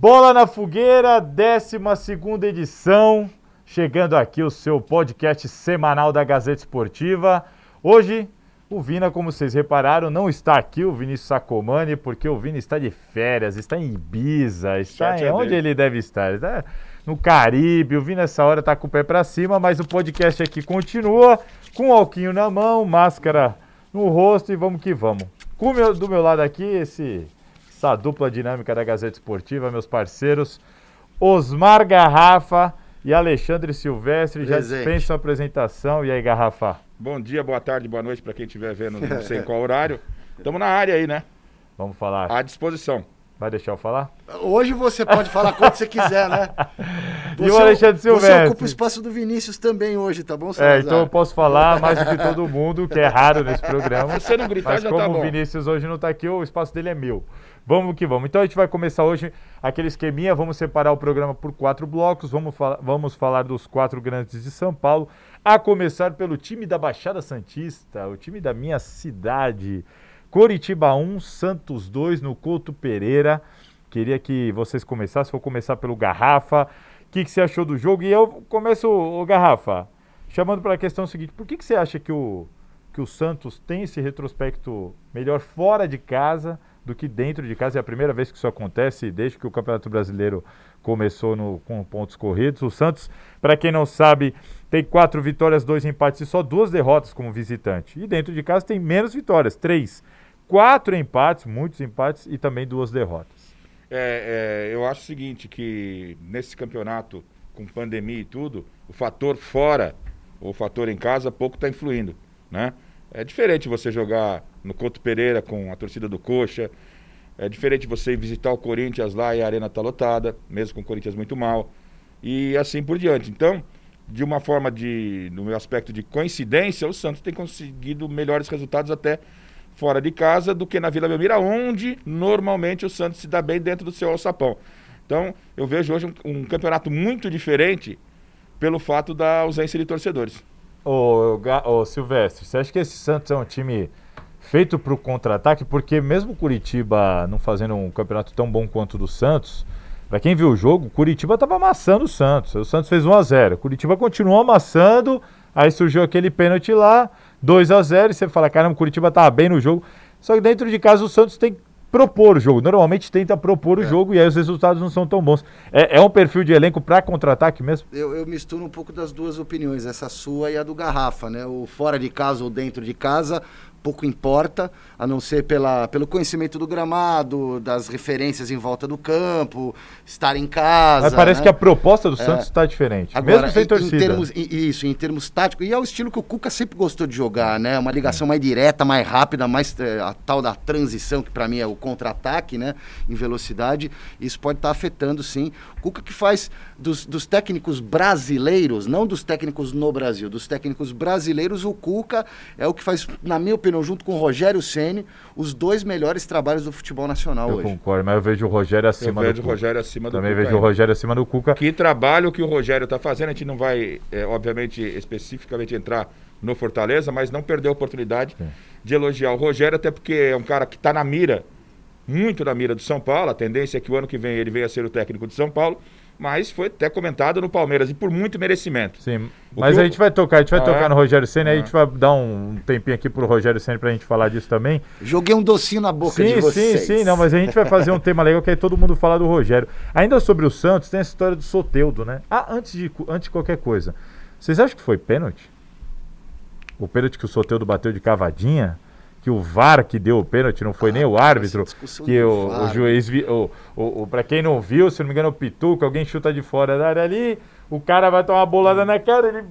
Bola na Fogueira, 12 edição. Chegando aqui o seu podcast semanal da Gazeta Esportiva. Hoje, o Vina, como vocês repararam, não está aqui, o Vinícius Sacomani, porque o Vina está de férias, está em Ibiza, está em onde ele deve estar? Está no Caribe. O Vina, nessa hora, está com o pé para cima, mas o podcast aqui continua com o alquinho na mão, máscara no rosto e vamos que vamos. Meu, do meu lado aqui, esse essa dupla dinâmica da Gazeta Esportiva, meus parceiros, Osmar Garrafa e Alexandre Silvestre. Já dispenso a apresentação. E aí, Garrafa? Bom dia, boa tarde, boa noite para quem estiver vendo, não sei qual horário. Estamos na área aí, né? Vamos falar. À disposição. Vai deixar eu falar? Hoje você pode falar quando você quiser, né? Você, e o Alexandre Silvestre? Você ocupa o espaço do Vinícius também hoje, tá bom, Salazar? É, então eu posso falar mais do que todo mundo, que é raro nesse programa. Você não gritar, mas já como tá bom. o Vinícius hoje não está aqui, o espaço dele é meu. Vamos que vamos. Então a gente vai começar hoje aquele esqueminha. Vamos separar o programa por quatro blocos. Vamos, vamos falar dos quatro grandes de São Paulo. A começar pelo time da Baixada Santista, o time da minha cidade. Coritiba 1, Santos 2 no Couto Pereira. Queria que vocês começassem. Vou começar pelo Garrafa. O que, que você achou do jogo? E eu começo, o Garrafa, chamando para a questão seguinte: por que, que você acha que o, que o Santos tem esse retrospecto melhor fora de casa? Do que dentro de casa. É a primeira vez que isso acontece desde que o Campeonato Brasileiro começou no, com pontos corridos. O Santos, para quem não sabe, tem quatro vitórias, dois empates e só duas derrotas como visitante. E dentro de casa tem menos vitórias, três. Quatro empates, muitos empates e também duas derrotas. É, é, eu acho o seguinte, que nesse campeonato, com pandemia e tudo, o fator fora, o fator em casa, pouco está influindo, né? É diferente você jogar no Couto Pereira com a torcida do Coxa. É diferente você visitar o Corinthians lá e a arena está lotada, mesmo com o Corinthians muito mal. E assim por diante. Então, de uma forma de, no meu aspecto de coincidência, o Santos tem conseguido melhores resultados até fora de casa do que na Vila Belmiro, onde normalmente o Santos se dá bem dentro do seu alçapão. Então, eu vejo hoje um, um campeonato muito diferente pelo fato da ausência de torcedores. Ô, ô, Silvestre, você acha que esse Santos é um time feito para o contra-ataque? Porque mesmo Curitiba não fazendo um campeonato tão bom quanto o do Santos, para quem viu o jogo, Curitiba estava amassando o Santos. O Santos fez 1 a 0 Curitiba continuou amassando, aí surgiu aquele pênalti lá, 2 a 0 e você fala, caramba, Curitiba estava bem no jogo. Só que dentro de casa o Santos tem propor o jogo. Normalmente tenta propor é. o jogo e aí os resultados não são tão bons. É, é um perfil de elenco para contra-ataque mesmo? Eu, eu, misturo um pouco das duas opiniões, essa sua e a do Garrafa, né? O fora de casa ou dentro de casa, pouco importa, a não ser pela, pelo conhecimento do gramado, das referências em volta do campo, estar em casa. Mas parece né? que a proposta do Santos está é. diferente, Agora, mesmo sem em, torcida. Em termos, isso, em termos táticos, e é o estilo que o Cuca sempre gostou de jogar, né? Uma ligação mais direta, mais rápida, mais é, a tal da transição, que para mim é o contra-ataque, né? Em velocidade, isso pode estar tá afetando, sim. O Cuca que faz dos, dos técnicos brasileiros, não dos técnicos no Brasil, dos técnicos brasileiros, o Cuca é o que faz, na minha opinião, junto com o Rogério Ceni, os dois melhores trabalhos do futebol nacional eu hoje. Eu concordo, mas eu vejo o Rogério acima eu do Cuca. Rogério acima do Também Cuca vejo o Rogério acima do Cuca. Que trabalho que o Rogério está fazendo, a gente não vai, é, obviamente, especificamente entrar no Fortaleza, mas não perder a oportunidade Sim. de elogiar o Rogério, até porque é um cara que está na mira, muito na mira do São Paulo. A tendência é que o ano que vem ele venha a ser o técnico de São Paulo mas foi até comentado no Palmeiras e por muito merecimento. Sim, o mas a gente vai tocar, a gente vai ah, tocar no Rogério Senna, ah. aí a gente vai dar um, tempinho aqui pro Rogério Senna pra gente falar disso também. Joguei um docinho na boca sim, de vocês. Sim, sim, não, mas a gente vai fazer um tema legal que é todo mundo falar do Rogério. Ainda sobre o Santos, tem a história do Soteudo, né? Ah, antes de, antes de qualquer coisa, vocês acham que foi pênalti? O pênalti que o Soteudo bateu de cavadinha? Que o VAR que deu o pênalti, não foi ah, nem o árbitro, que o, o, juiz, o, o, o para quem não viu, se não me engano, o Pituca, alguém chuta de fora da área ali, o cara vai tomar uma bolada na cara, ele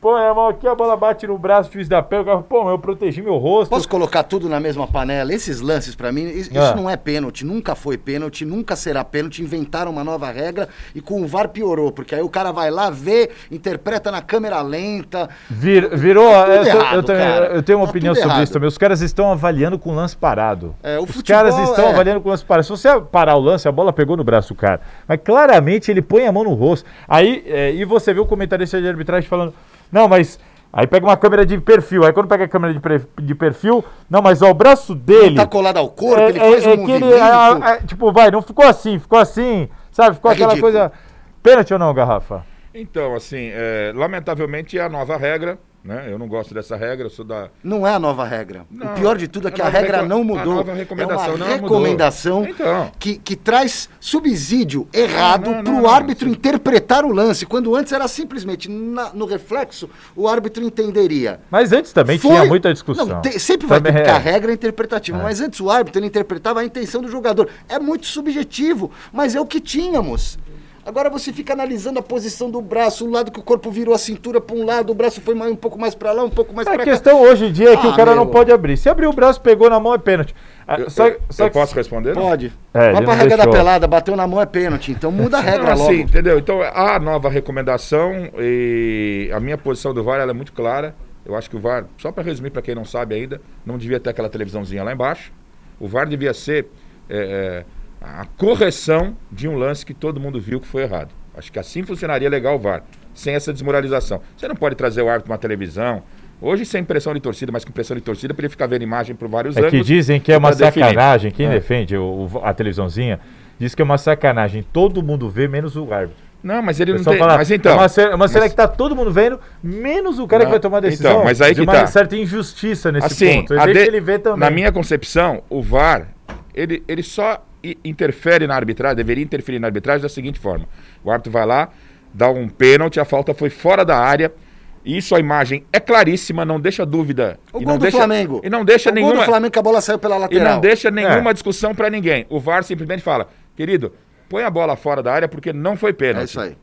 põe a mão aqui, a bola bate no braço, o juiz da pé, o cara, pô, eu protegi meu rosto. Posso colocar tudo na mesma panela? Esses lances, para mim, isso, ah. não é pênalti, nunca foi pênalti, nunca será pênalti, inventaram uma nova regra e com o VAR piorou, porque aí o cara vai lá, vê, interpreta na câmera lenta. Vir, virou, tá eu, errado, eu, também, eu, tenho uma tá opinião sobre errado. isso também, os caras estão avaliando com o lance parado. É, o os caras estão é... avaliando com o lance parado. Se você parar o lance, a bola pegou no braço do cara, mas claramente ele põe a mão no rosto. Aí, é, e você vê o comentarista de arbitragem falando, não, mas Aí pega uma câmera de perfil. Aí quando pega a câmera de, de perfil, não, mas ó, o braço dele. Ele tá colado ao corpo, é, ele faz é, um é que ele, é, é, tipo, vai, não ficou assim, ficou assim. Sabe, ficou É aquela ridículo. coisa. Pênalti ou não, Garrafa? Então, assim, é, lamentavelmente é a nova regra, né? Eu não gosto dessa regra, eu sou da. Não é a nova regra. Não, o pior de tudo é que a a, regra reco- não a mudou. nova recomendação é uma não mudou. recomendação Então. que, que traz subsídio errado Não, não, para não, o não, árbitro sim. interpretar o lance, quando antes era simplesmente na- no reflexo o árbitro entenderia. Mas antes também Foi- tinha muita discussão. Não, tem- sempre vai ter, Também porque é. a regra é interpretativa, É. mas antes o árbitro ele interpretava a intenção do jogador. É muito subjetivo, mas é o que tínhamos. Agora você fica analisando a posição do braço, o lado que o corpo virou a cintura para um lado, o braço foi mais- um pouco mais para lá, um pouco mais A para cá. questão hoje em dia é que Ah, o cara não meu. pode abrir. Se abrir o braço, pegou na mão, é pênalti. Ah, Eu, só, eu- só eu que- posso responder? não? Pode. É, Vai pra não regra da pelada, bateu na mão é pênalti. Então muda a regra Não, logo. assim, entendeu? Então, a nova recomendação e a minha posição do VAR ela é muito clara. Eu acho que o VAR, só para resumir para quem não sabe ainda, não devia ter aquela televisãozinha lá embaixo. O VAR devia ser é, é, a correção de um lance que todo mundo viu que foi errado. Acho que assim funcionaria legal o VAR, sem essa desmoralização. Você não pode trazer o árbitro para uma televisão, hoje sem pressão de torcida, mas com pressão de torcida, para ele ficar vendo imagem por vários É ângulos. que dizem que é uma definir. sacanagem. Quem É. defende o- a televisãozinha diz que é uma sacanagem. Todo mundo vê, menos o árbitro. Não, mas ele não tem. fala, mas então. é uma cena, uma cena mas- que tá todo mundo vendo, menos o cara Não, que vai tomar a decisão. então, mas aí de que uma tá. certa injustiça nesse assim, ponto. Vejo de- ele vê também. na minha concepção, o VAR, ele, ele só interfere na arbitragem, deveria interferir na arbitragem da seguinte forma: o árbitro vai lá, dá um pênalti, a falta foi fora da área. Isso a imagem é claríssima, não deixa dúvida. O e gol não do deixa, Flamengo. E não deixa o nenhuma. gol do Flamengo que a bola saiu pela E lateral. não deixa nenhuma É. discussão pra ninguém. O VAR simplesmente fala: querido, põe a bola fora da área porque não foi pênalti. É isso aí.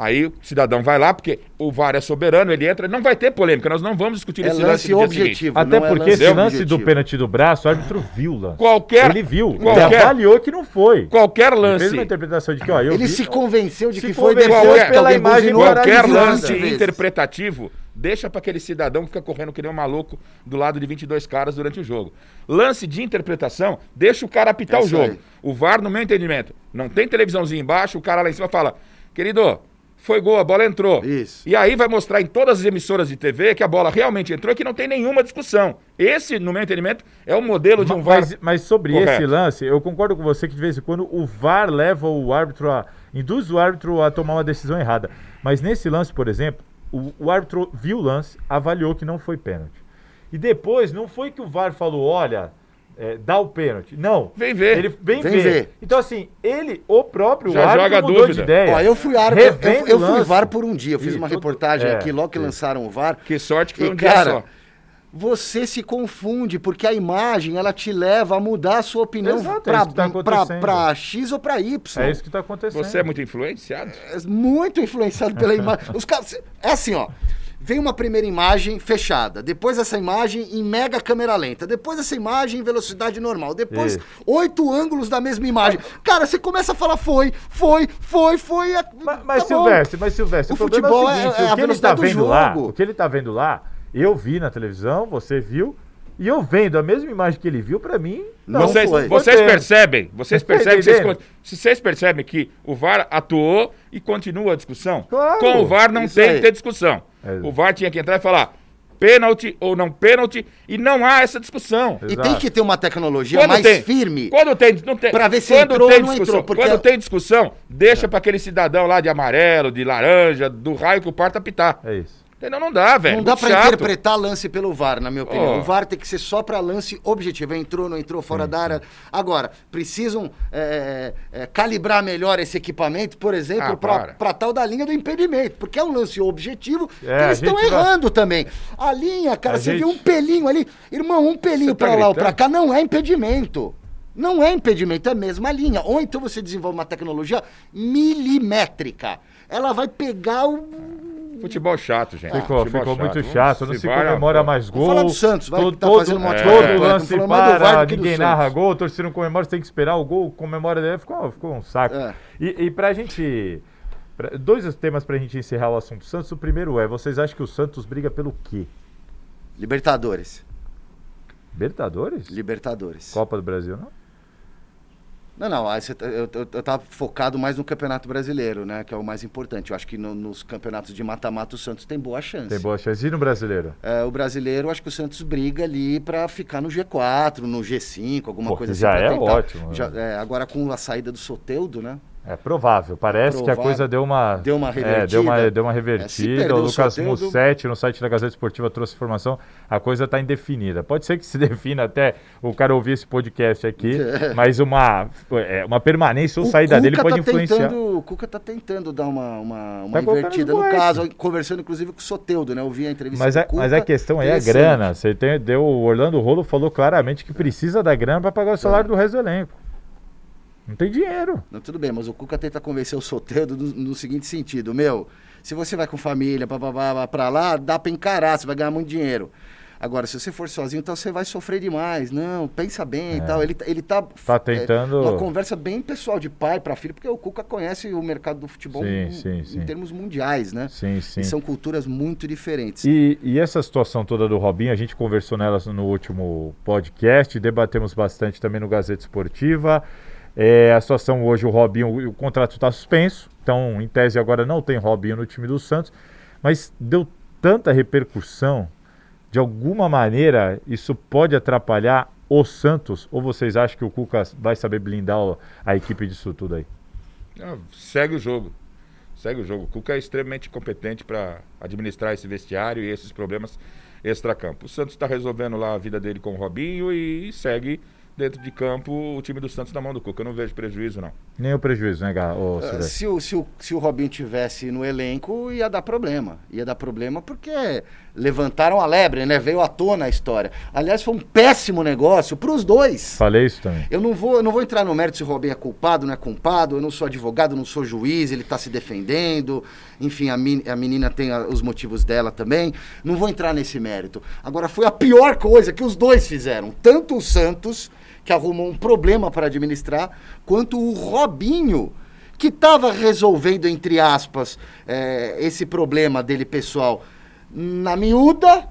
Aí o cidadão vai lá, porque o VAR é soberano, ele entra, não vai ter polêmica, nós não vamos discutir É esse lance lance objetivo. Até é porque esse lance lance do objetivo. pênalti do braço, o árbitro viu o lance. Qualquer- Ele viu. Ele qualquer- avaliou que não foi. Qualquer Ele fez lance. uma interpretação de que, ó, eu Ele vi, se convenceu de Se que foi depois pela imagem no Qualquer lance vezes. interpretativo deixa para aquele cidadão que fica correndo que nem um maluco do lado de 22 caras durante o jogo. Lance de interpretação deixa o cara apitar É o jogo. aí. O VAR, no meu entendimento, não tem televisãozinha embaixo, o cara lá em cima fala: querido, foi gol, a bola entrou. Isso. E aí vai mostrar em todas as emissoras de TV que a bola realmente entrou e que não tem nenhuma discussão. Esse, no meu entendimento, é o modelo de um VAR. Mas, mas sobre correto. esse lance, eu concordo com você que de vez em quando o VAR leva o árbitro a. induz o árbitro a tomar uma decisão errada. Mas nesse lance, por exemplo, o, o árbitro viu o lance, avaliou que não foi pênalti. E depois, não foi que o VAR falou, olha, é, dá o pênalti. Não. Vem ver. Ele vem, Vem ver. ver. Então, assim, ele, o próprio Já árbitro joga mudou dúvida. de ideia. Ó, eu fui árbitro, eu, eu fui. VAR por um dia. Eu fiz Ih, uma reportagem é, aqui logo que sim. lançaram o VAR. Que sorte que foi E, um dia cara, só. Você se confunde, porque a imagem ela te leva a mudar a sua opinião é que tá pra X ou pra Y. É isso que está acontecendo. Você é muito influenciado? É muito influenciado pela imagem. Os caras, é assim, ó. Vem uma primeira imagem fechada, depois essa imagem em mega câmera lenta, depois essa imagem em velocidade normal, depois Isso. oito ângulos da mesma imagem. Cara, você começa a falar foi, foi, foi, foi. a- Mas, mas tá. Silvestre, mas Silvestre, O o, problema futebol é o é- seguinte, é a o que ele tá velocidade do vendo lá, jogo. o que ele tá vendo lá, eu vi na televisão, você viu, e eu vendo a mesma imagem que ele viu, pra mim, não vocês foi. vocês percebem, vocês Tá percebem, que vocês, vocês percebem que o VAR atuou e continua a discussão. Claro, Com o VAR não isso tem que ter discussão. É. O VAR tinha que entrar e falar pênalti ou não pênalti e não há essa discussão. E Exato. tem que ter uma tecnologia Quando mais tem- firme. Quando tem, não tem, Pra ver se quando entrou tem ou não discussão, entrou, porque- Quando tem discussão, deixa pra aquele cidadão lá de amarelo, de laranja, do raio que o parta apitar. É isso. Entendeu? Não dá, velho. Não dá chato. interpretar lance pelo VAR, na minha opinião. Oh. O VAR tem que ser só pra lance objetivo. Entrou, não entrou, fora da área. Agora, precisam é, é, calibrar melhor esse equipamento, por exemplo, Ah, pra, para. tal da linha do impedimento. Porque é um lance objetivo que É, eles estão gente vai- errando também. A linha, cara, A você gente- viu um pelinho ali. Irmão, um pelinho tá pra lá ou pra cá não é impedimento. Não é impedimento, é a mesma linha. Ou então você desenvolve uma tecnologia milimétrica. Ela vai pegar o Futebol chato, gente. Ficou, Futebol ficou muito Vamos- chato, não se é uma comemora mais gol. Falar do Santos, vai, todo, tá todo, fazendo uma ótima todo campanha. lance para, do que do ninguém Santos. narra gol, o torcedor não comemora, você tem que esperar o gol, comemora dele, ficou, ficou um saco. É. E, e pra gente... pra- dois temas pra gente encerrar o assunto Santos. O primeiro é, vocês acham que o Santos briga pelo quê? Libertadores. Libertadores? Libertadores. Copa do Brasil, não? Não, não, tá- eu, eu, eu tava focado mais no Campeonato Brasileiro, né? Que é o mais importante. Eu acho que no- nos campeonatos de mata-mata o Santos tem boa chance. Tem boa chance. E no brasileiro? É, o brasileiro, acho que o Santos briga ali pra ficar no G4, no G5, alguma Pô, coisa assim. já é tentar. ótimo, Já- né? é, agora com a saída do Soteudo, né? É provável. Parece que a coisa deu uma, deu uma revertida. É, deu, uma, deu uma revertida. É, o Lucas Mussetti, no site da Gazeta Esportiva, trouxe informação. A coisa está indefinida. Pode ser que se defina até o cara ouvir esse podcast aqui, mas uma, é, uma permanência ou o saída Cuca dele pode tá influenciar. Tentando, o Cuca está tentando dar uma, uma, uma Tá os No caso, conversando inclusive com o Soteudo, né? Eu vi a entrevista Mas a, Cuca. mas a questão aí é a grana. Você tem, deu, o Orlando Rolo falou claramente que precisa da grana para pagar o salário do resto do elenco. Não tem dinheiro. Não, tudo bem, mas o Cuca tenta convencer o Soteudo do- no seguinte sentido, meu, se você vai com família pra lá, dá pra encarar, você vai ganhar muito dinheiro. Agora, se você for sozinho, então você vai sofrer demais. Não, pensa bem e tal. Ele, ele tá, É. Tá tentando- uma conversa bem pessoal de pai para filho, porque o Cuca conhece o mercado do futebol Sim, em, sim, em sim. termos mundiais, né? Sim, sim. E são culturas muito diferentes. E, e essa situação toda do Robinho, a gente conversou nelas no último podcast, debatemos bastante também no Gazeta Esportiva. É, a situação hoje, o Robinho, o contrato está suspenso, então em tese agora não tem Robinho no time do Santos, mas deu tanta repercussão, de alguma maneira isso pode atrapalhar o Santos? Ou vocês acham que o Cuca vai saber blindar a equipe disso tudo aí? Ah, segue o jogo. Segue o jogo. O Cuca é extremamente competente para administrar esse vestiário e esses problemas extracampo. O Santos está resolvendo lá a vida dele com o Robinho e segue dentro de campo o time do Santos na mão do Cuca. Eu não vejo prejuízo, não. Nem o prejuízo, né, Gá? Ô, Ah, Silvestre? Se o, se, o, se o Robinho tivesse no elenco, ia dar problema. Ia dar problema porque levantaram a lebre, né? Veio à tona a história. Aliás, foi um péssimo negócio para os dois. Falei isso também. Eu não vou, eu não vou entrar no mérito se o Robinho é culpado, não é culpado. Eu não sou advogado, não sou juiz, ele está se defendendo. Enfim, a, men- a menina tem a- os motivos dela também. Não vou entrar nesse mérito. Agora, foi a pior coisa que os dois fizeram. Tanto o Santos, que arrumou um problema para administrar, quanto o Robinho, que estava resolvendo, entre aspas, eh, esse problema dele pessoal na miúda.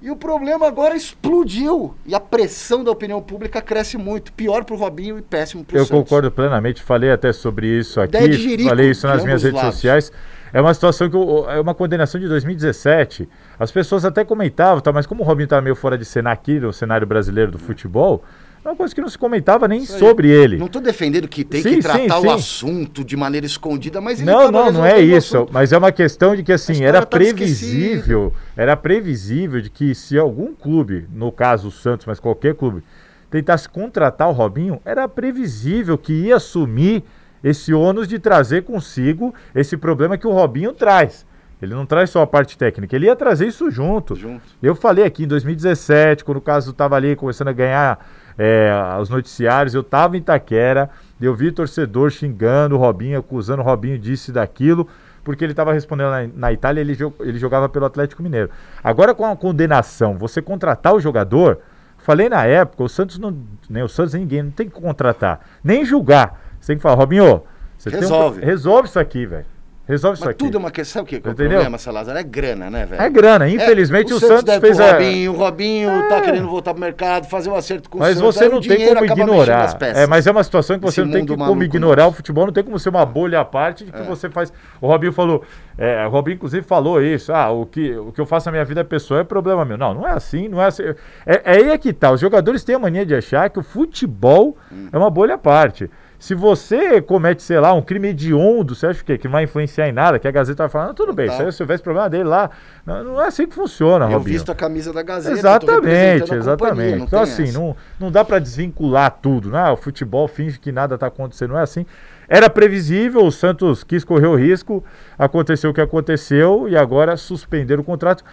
E o problema agora explodiu. E a pressão da opinião pública cresce muito. Pior pro Robinho e péssimo pro Eu Santos. concordo plenamente, falei até sobre isso aqui, jirico, falei isso nas minhas redes lados. sociais. É uma situação que eu- é uma condenação de 2017. As pessoas até comentavam, tá, mas como o Robinho tá meio fora de cena aqui no cenário brasileiro do futebol, é uma coisa que não se comentava nem sobre ele. Não estou defendendo que tem Sim, que tratar sim, sim. o assunto de maneira escondida, mas ele Não, tava não, não é isso. Mas é uma questão de que assim, era tá previsível, era previsível de que se algum clube, no caso o Santos, mas qualquer clube, tentasse contratar o Robinho, era previsível que ia assumir esse ônus de trazer consigo esse problema que o Robinho traz. Ele não traz só a parte técnica, ele ia trazer isso junto. Junto. Eu falei aqui em 2017, quando o caso estava ali começando a ganhar é, os noticiários, eu estava em Itaquera, eu vi torcedor xingando o Robinho, acusando o Robinho disso e daquilo, porque ele estava respondendo na, na Itália, ele, ele jogava pelo Atlético Mineiro. Agora com a condenação, você contratar o jogador, falei na época, o Santos não, nem o Santos ninguém não tem que contratar, nem julgar. Você tem que falar, Robinho, você tem um- Resolve. resolve isso aqui, velho. Resolve isso Mas aqui. tudo é uma questão. O que é o Entendeu? problema, Salazar? É grana, né, velho? É grana, infelizmente É, o, Santos, deve fez pro a. Robinho, o Robinho É. tá querendo voltar pro mercado, fazer um acerto com Mas o Santos. você aí não o tem como ignorar. É, mas é uma situação que você Esse não tem que como maluco ignorar. O futebol não tem como ser uma bolha à parte de que É. você faz. O Robinho falou. é, o Robinho, inclusive, falou isso. Ah, o que, o que eu faço na minha vida pessoal é problema meu. Não, não é assim, não é assim. É, é aí é que tá. Os jogadores têm a mania de achar que o futebol Hum. é uma bolha à parte. Se você comete, sei lá, um crime hediondo, você acha o quê? Que não vai influenciar em nada, que a Gazeta vai falar, tudo bem, Total. se eu tivesse problema dele lá. Não, não é assim que funciona, Eu Robinho. visto a camisa da Gazeta. Exatamente, exatamente. então, assim, essa. não, não dá para desvincular tudo, né? O futebol finge que nada tá acontecendo, não é assim. Era previsível, o Santos quis correr o risco, aconteceu o que aconteceu e agora suspenderam o contrato.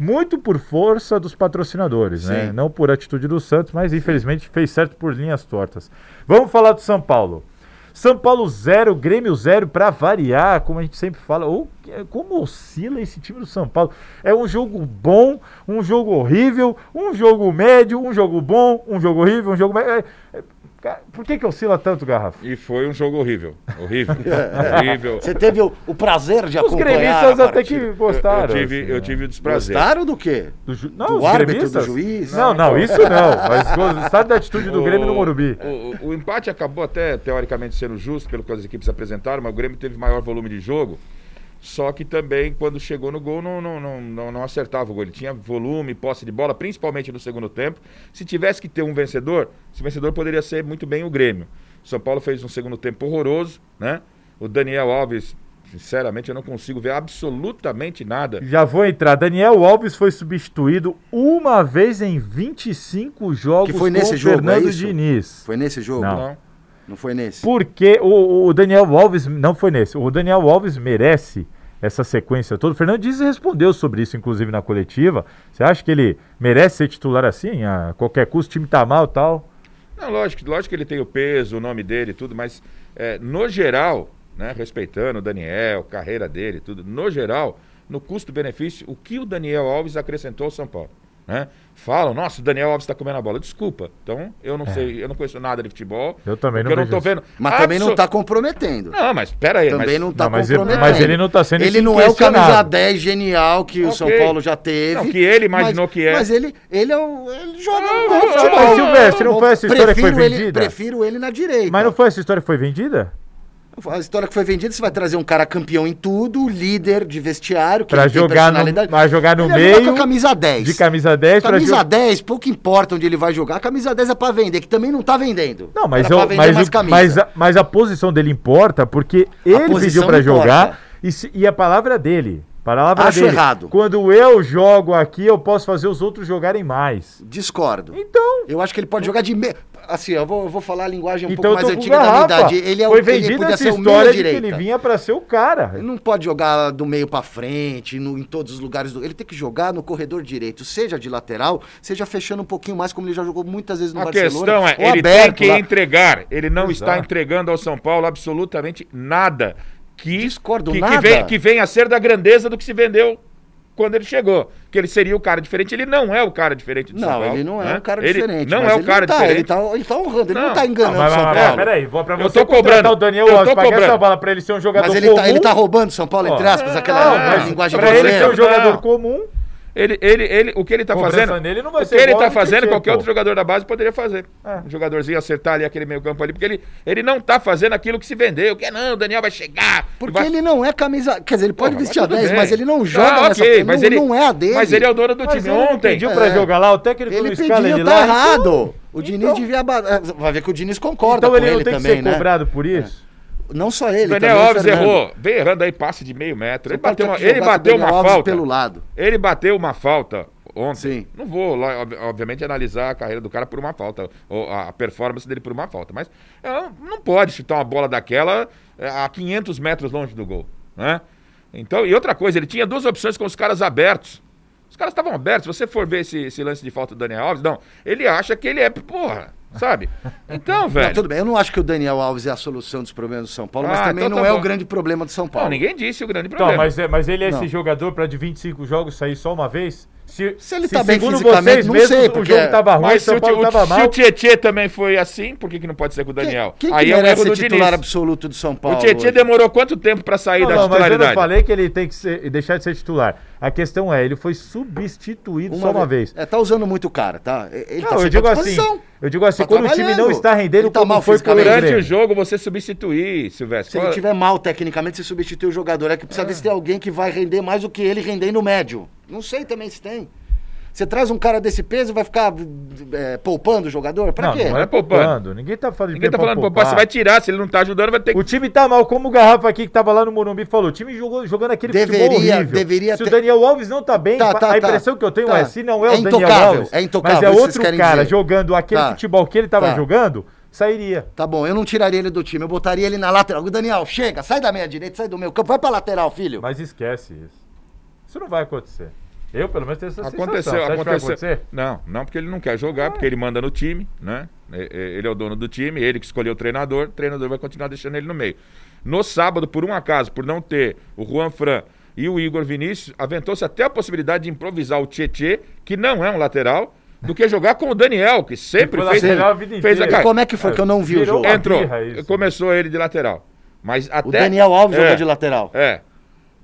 Muito por força dos patrocinadores, né? Sim. Não por atitude do Santos, mas infelizmente fez certo por linhas tortas. Vamos falar do São Paulo. São Paulo zero, Grêmio zero, para variar, como a gente sempre fala. Ou, como oscila esse time do São Paulo? É um jogo bom, um jogo horrível, um jogo médio, um jogo bom, um jogo horrível, um jogo médio. É, é, por que, que oscila tanto, Garrafa? E foi um jogo horrível. Horrível. É. horrível. Você teve o, o prazer de Os acompanhar gremistas a até que gostaram. eu tive, assim, eu né? tive o desprazer. Gostaram do quê? Do, ju- não, do os árbitro, gremistas? do juiz? Não, não, isso não. Mas gostaram da atitude do Grêmio no Morumbi. O, o- o empate acabou até teoricamente sendo justo pelo que as equipes apresentaram, mas o Grêmio teve maior volume de jogo. Só que também, quando chegou no gol, não, não, não, não, não acertava o gol. Ele tinha volume, posse de bola, principalmente no segundo tempo. Se tivesse que ter um vencedor, esse vencedor poderia ser muito bem o Grêmio. O São Paulo fez um segundo tempo horroroso, né? O Daniel Alves, sinceramente, eu não consigo ver absolutamente nada. Já vou entrar. Daniel Alves foi substituído uma vez em 25 jogos Que foi nesse com jogo, Fernando é? Diniz. Foi nesse jogo? Não. Não, Não. foi nesse. Porque o, o Daniel Alves, não foi nesse, o Daniel Alves merece essa sequência toda. O Fernando Diniz respondeu sobre isso, inclusive, na coletiva. Você acha que ele merece ser titular assim? A qualquer custo, o time tá mal e tal? Não, lógico, lógico que ele tem o peso, o nome dele e tudo, mas é, no geral, né, respeitando o Daniel, carreira dele e tudo, no geral, no custo-benefício, o que o Daniel Alves acrescentou ao São Paulo? Né? Falam, nossa, o Daniel Alves está comendo a bola. Desculpa. Então, eu não sei, eu não conheço nada de futebol. É. Eu também não porque eu não tô isso. vendo. Mas também não abso- tá comprometendo. Não, mas pera aí. Também mas... não tá Não, mas ele- comprometendo. mas ele não tá sendo Ele não é o camisa 10 genial que o Ok. São Paulo já teve. Não, que ele imaginou mas, que é. Mas ele, ele, é o, ele joga Ah, um bom futebol. mas, Silvestre, não foi essa história que foi Prefiro ele- vendida? Prefiro ele na direita. Mas não foi essa história que foi vendida? A história que foi vendida, você vai trazer um cara campeão em tudo, líder de vestiário, que Pra jogar no- pra jogar no Ele jogar meio com a camisa 10. De camisa 10 pra Camisa jogar. 10, pouco importa onde ele vai jogar. A camisa 10 é pra vender, que também não tá vendendo. Não, mas, eu, pra mas, camisa. mas, a, mas a posição dele importa porque ele pediu pra importa. jogar e, e a palavra dele. Palavra Acho dele. errado. Quando eu jogo aqui, eu posso fazer os outros jogarem mais. Discordo. Então, Eu acho que ele pode jogar de meio. Assim, eu vou, eu vou falar a linguagem um então pouco mais antiga da minha idade. Ele é o Foi ele essa ser o meia história de que ele vinha pra ser o cara. Ele não pode jogar do meio pra frente, no- em todos os lugares. Do, ele tem que jogar no corredor direito, seja de lateral, seja fechando um pouquinho mais, como ele já jogou muitas vezes no A Barcelona. questão é, ele tem aberto que lá. entregar. Ele não está Exato. entregando ao São Paulo absolutamente nada que, Discordo, que, que nada. vem, que venha a ser da grandeza do que se vendeu quando ele chegou. Que ele seria o cara diferente. Ele não é o cara diferente do São Não, Paulo. ele não é né? um cara Ele diferente. Não mas é o cara tá, diferente. Ele tá, ele tá honrando, ele não, Não. tá enganando Mas, o São mas, Paulo. mas, peraí, vou pra Eu você tô contratar cobrando. o Daniel Eu tô cobrando. essa bola pra ele ser um jogador Mas ele comum. tá, ele tá roubando São Paulo, entre aspas, aquela Não, mas linguagem pra ele ser um brasileira. jogador Não. comum, Ele, ele, ele, o que ele tá Cobrança fazendo. nele não vai o ser que ele tá ao fazendo, Tietê, qualquer pô. outro jogador da base poderia fazer. É. Um jogadorzinho acertar ali aquele meio campo ali, porque ele, ele não tá fazendo aquilo que se vendeu. Que não, o Daniel vai chegar. Porque vai... ele não é camisa. Quer dizer, ele pode Porra, vestir a tudo 10, bem. mas ele não Tá, joga nessa ok, não, mas ele, não é a dele. Mas ele é o dono do Mas time ele não ontem. pediu pra É. jogar lá, o técnico Ele escala pediu, ele tá lá. errado. então- o Diniz então- devia. é, Vai ver que o Diniz concorda Então com ele ele, não tem também, que ser né? cobrado por isso? Não só ele, O Daniel Alves errou. Vem errando aí passe de meio metro. Ele bateu uma, ele bateu uma Alves falta. pelo lado. Ele bateu uma falta ontem. Sim. Não vou, obviamente, analisar a carreira do cara por uma falta, ou a performance dele por uma falta. Mas é, não pode chutar uma bola daquela é, a 500 metros longe do gol. Né? Então, e outra coisa, ele tinha duas opções com os caras abertos. Os caras estavam abertos. Se você for ver esse, esse lance de falta do Daniel Alves, não. Ele acha que ele é. Porra, sabe? Então, velho. Não, tudo bem, eu não acho que o Daniel Alves é a solução dos problemas do São Paulo, mas Ah, também então não tá é bom. o grande problema do São Paulo. Não, ninguém disse o grande Então, problema. mas, é- mas ele é Não. esse jogador pra de 25 jogos sair só uma vez? Se, Se ele tá bem fisicamente, vocês não mesmos, sei, o porque- jogo tava ruim, Mas São se o, Paulo Ti- tava se mal. o Tietê também foi assim, por que, que não pode ser com o Daniel? Quem, quem Aí que é merece do ser titular Diniz. absoluto do São Paulo? O Tietê hoje? demorou quanto tempo pra sair Não, da não, mas eu não titularidade? falei que ele tem que ser- deixar de ser titular. A questão é, ele foi substituído só uma vez. É, tá usando muito o cara, tá? Ele tá Não, eu sempre digo assim. Eu digo assim, Tá quando o time não está rendendo Ele tá como mal foi. Durante o jogo, você substituir, Silvestre. Se ele Qual- tiver mal tecnicamente, você substitui o jogador. É que precisa ver se tem alguém que vai render mais do que ele render no médio. Não sei também se tem. Você traz um cara desse peso e vai ficar é, poupando o jogador? Pra Não, quê? não é é poupando. Ninguém tá falando de Ninguém tá falando, pô, poupar. você vai tirar, se ele não tá ajudando, vai ter que... O time tá mal, como o Garrafa aqui que tava lá no Morumbi falou. O time jogou, jogando aquele futebol Deveria- horrível. deveria Se ter- o Daniel Alves não tá bem, Tá, tá, a tá. impressão que eu tenho Tá. é, se não é, É o Daniel Alves, é intocável, mas é outro cara dizer. jogando aquele Tá. futebol que ele tava Tá. jogando, sairia. Tá bom, eu não tiraria ele do time, eu botaria ele na lateral. Daniel, chega, sai da meia direita, sai do meu campo, vai pra lateral, filho. Mas esquece isso. Isso não vai acontecer. Eu, pelo menos, tenho essa sensação. Aconteceu, vai aconteceu. acontecer? Não, não porque ele não quer jogar, porque ele manda no time, né? É, é, Ele é o dono do time, ele que escolheu o treinador, o treinador vai continuar deixando ele no meio. No sábado, por um acaso, por não ter o Juan Fran e o Igor Vinícius, aventou-se até a possibilidade de improvisar o Tietê, que não é um lateral, do que jogar com o Daniel, que sempre Foi fez, lateral a vida fez a inteira. cara. Como é que foi que eu não vi o jogo? Entrou, birra começou ele de lateral. Mas até O Daniel Alves é, jogou de lateral. É.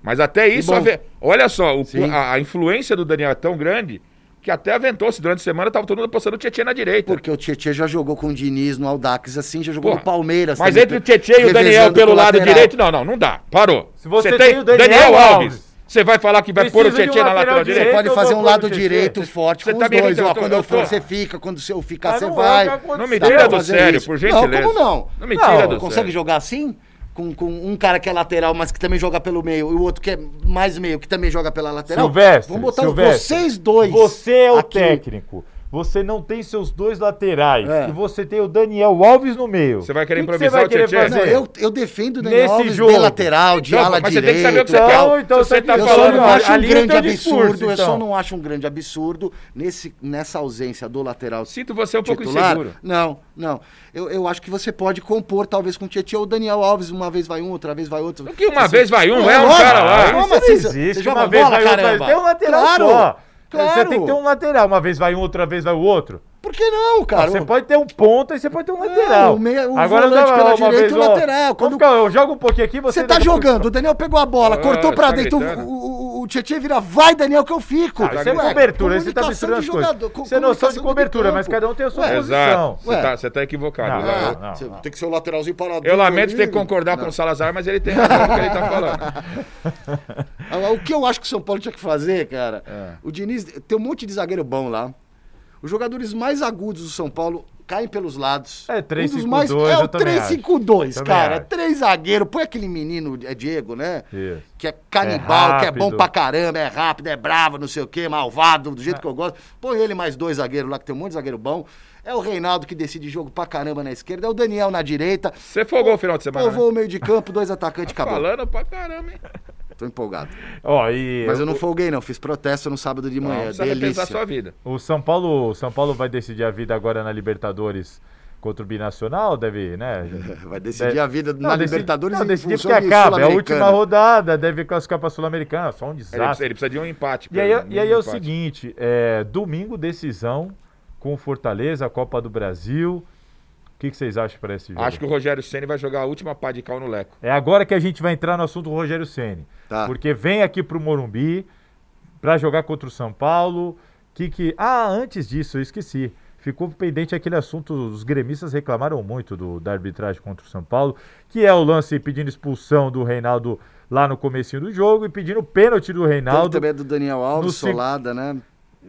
Mas até isso, ave- olha só, o- a, a influência do Daniel é tão grande que até aventou-se durante a semana, tava todo mundo apostando o Tietchan na direita. Porque o Tietchan já jogou com o Diniz no Aldax assim, já jogou Porra, no Palmeiras. Mas entre o Tietchan e o Daniel pelo lado lateral. direito, não, não, não dá. Parou. Se você, tem, o Daniel, Alves, Você vai falar que vai pôr o de um Tietchan na lateral direito. Você direita? pode fazer um lado direito forte Você com tá os dois. Ó, quando eu for, você fica. Quando eu ficar, você não vai. Não me tira do fazer sério, isso. por Não, gentileza. como não? Não me Não, tira do Consegue sério. jogar assim? Com, com um cara que é lateral, mas que também joga pelo meio, e o outro que é mais meio, que também joga pela lateral? Silvestre, Vamos botar Silvestre, vocês dois. Você é o aqui. técnico. Você não tem seus dois laterais. É. E você tem o Daniel Alves no meio. Você vai querer O que que improvisar você vai o querer Tietchan? Não, fazer? eu, eu defendo o Daniel Nesse Alves jogo. de lateral, de Não, ala mas você tem que saber o que direito. você quer. Então, então Se você tá tá. Eu Eu só falando, não acho um grande discurso, absurdo, eu então. só não acho um grande absurdo nesse, nessa ausência do lateral Sinto você um pouco titular. inseguro. Não, não. Eu, eu acho que você pode compor, talvez, com o Tietchan ou o Daniel Alves. Uma vez vai um, outra vez vai outro. O que uma Você- vez vai um, Não, é um cara lá. Como assim? não existe. você joga uma vez vai um, tem um lateral Claro. Você tem que ter um lateral. Uma vez vai um, outra vez vai o outro. Por que não, cara? Você pode ter um ponta e você pode ter um lateral. o meia- o Agora volante dá pela uma direita vez, e o lateral. Quando- ficar- eu jogo um pouquinho aqui, você Você tá jogando, o Daniel pegou a bola, Ah, cortou pra tá dentro, o, o, o Tietchan vira, vai Daniel que eu fico. Ah, isso é Ué, cobertura, aí você tá misturando as coisas. Isso é noção de cobertura, mas cada um tem a sua Ué, posição. Exato. Você tá, você tá equivocado. Não, Ah, não, você não. Tem que ser o lateralzinho paradinho. Eu lamento ter que concordar Não. com o Salazar, mas ele tem razão no que ele tá falando. O que eu acho que o São Paulo tinha que fazer, cara, É. o Diniz tem um monte de zagueiro bom lá. Os jogadores mais agudos do São Paulo caem pelos lados. É, 3-5-2, um mais, É o também acho. 3-5-2, Também cara. acho. Três zagueiros. Põe aquele menino, é Diego, né? Isso. Que é canibal, É que é bom pra caramba, é rápido, é bravo, não sei o quê, malvado, do jeito que eu gosto. Põe ele mais dois zagueiros lá, que tem um monte de zagueiro bom. É o Reinaldo que decide jogo pra caramba na esquerda. É o Daniel na direita. Você folgou o final de semana, Povoou né? o meio de campo, dois atacantes, acabou. Falando pra caramba, hein? Tô empolgado. Ó, e Mas eu não folguei, não. Fiz protesto no sábado de Não, manhã. repensar Delícia. a sua vida. o São Paulo, o São Paulo vai decidir a vida agora na Libertadores contra o Binacional, deve, né? Vai decidir Deve- a vida Não, na decidi- Libertadores Não, decidir porque acaba, é a última rodada, deve classificar pra Sul-Americana, só um Ele, precisa- desastre. ele precisa de um empate. E aí, pelo- e aí é um o seguinte, é, domingo decisão com o Fortaleza, a Copa do Brasil. O que, que vocês acham para esse jogo? Acho que o Rogério Ceni vai jogar a última pá de cal no Leco. É agora que a gente vai entrar no assunto do Rogério Ceni, Tá. porque vem aqui pro Morumbi para jogar contra o São Paulo. Que que ah, antes disso eu esqueci. Ficou pendente aquele assunto, os gremistas reclamaram muito do, da arbitragem contra o São Paulo, que é o lance pedindo expulsão do Reinaldo lá no comecinho do jogo e pedindo pênalti do Reinaldo. também do Daniel Alves, No Solada, né?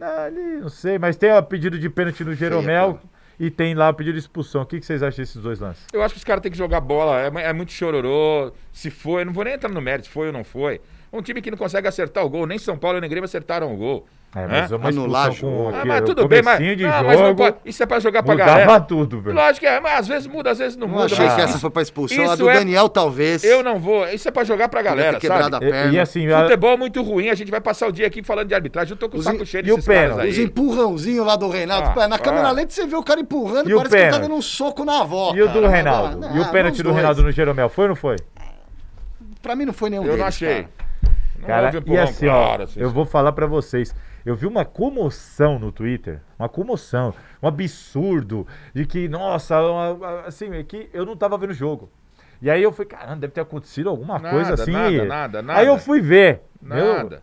Ah, ali, não sei, mas tem o pedido de pênalti no Jeromel cara. E tem lá o pedido de expulsão. O que, que vocês acham desses dois lances? Eu acho que os caras têm que jogar bola. É, é muito chororô. Se foi, eu não vou nem entrar no mérito, se foi ou não foi. Um time que não consegue acertar o gol, nem São Paulo nem Grêmio acertaram o gol. É, mas Hã? uma Anular com Ah, aqui, mas tudo bem, mas, de não, jogo, mas não pode. Isso é pra jogar pra mudava galera. tudo, velho. Lógico que é, mas às vezes muda, às vezes não, Não muda. achei mas que essa foi pra expulsão. A do é- Daniel, talvez. Eu não vou. Isso é pra jogar pra galera, sabe? a perna. E, e assim, Futebol é muito ruim, a gente vai passar o dia aqui falando de arbitragem. Eu tô com o saco in- cheio e o desses caras pênalti? aí. Os empurrãozinhos lá do Reinaldo. Ah, na câmera ah. lenta você vê o cara empurrando E parece que ele tá dando um soco na avó. e o do Reinaldo? Não, e o pênalti do. Reinaldo no Jeromel, foi ou não foi? Pra mim não foi nenhum Eu não achei. Cara. E assim, ó, assim. eu vou falar pra vocês. Eu vi uma comoção no Twitter, uma comoção, um absurdo de que, nossa, uma- assim, é que eu não tava vendo o jogo. E aí eu fui, caramba, deve ter acontecido alguma Nada, coisa assim. nada, nada, nada. Aí eu fui ver. Meu, Nada.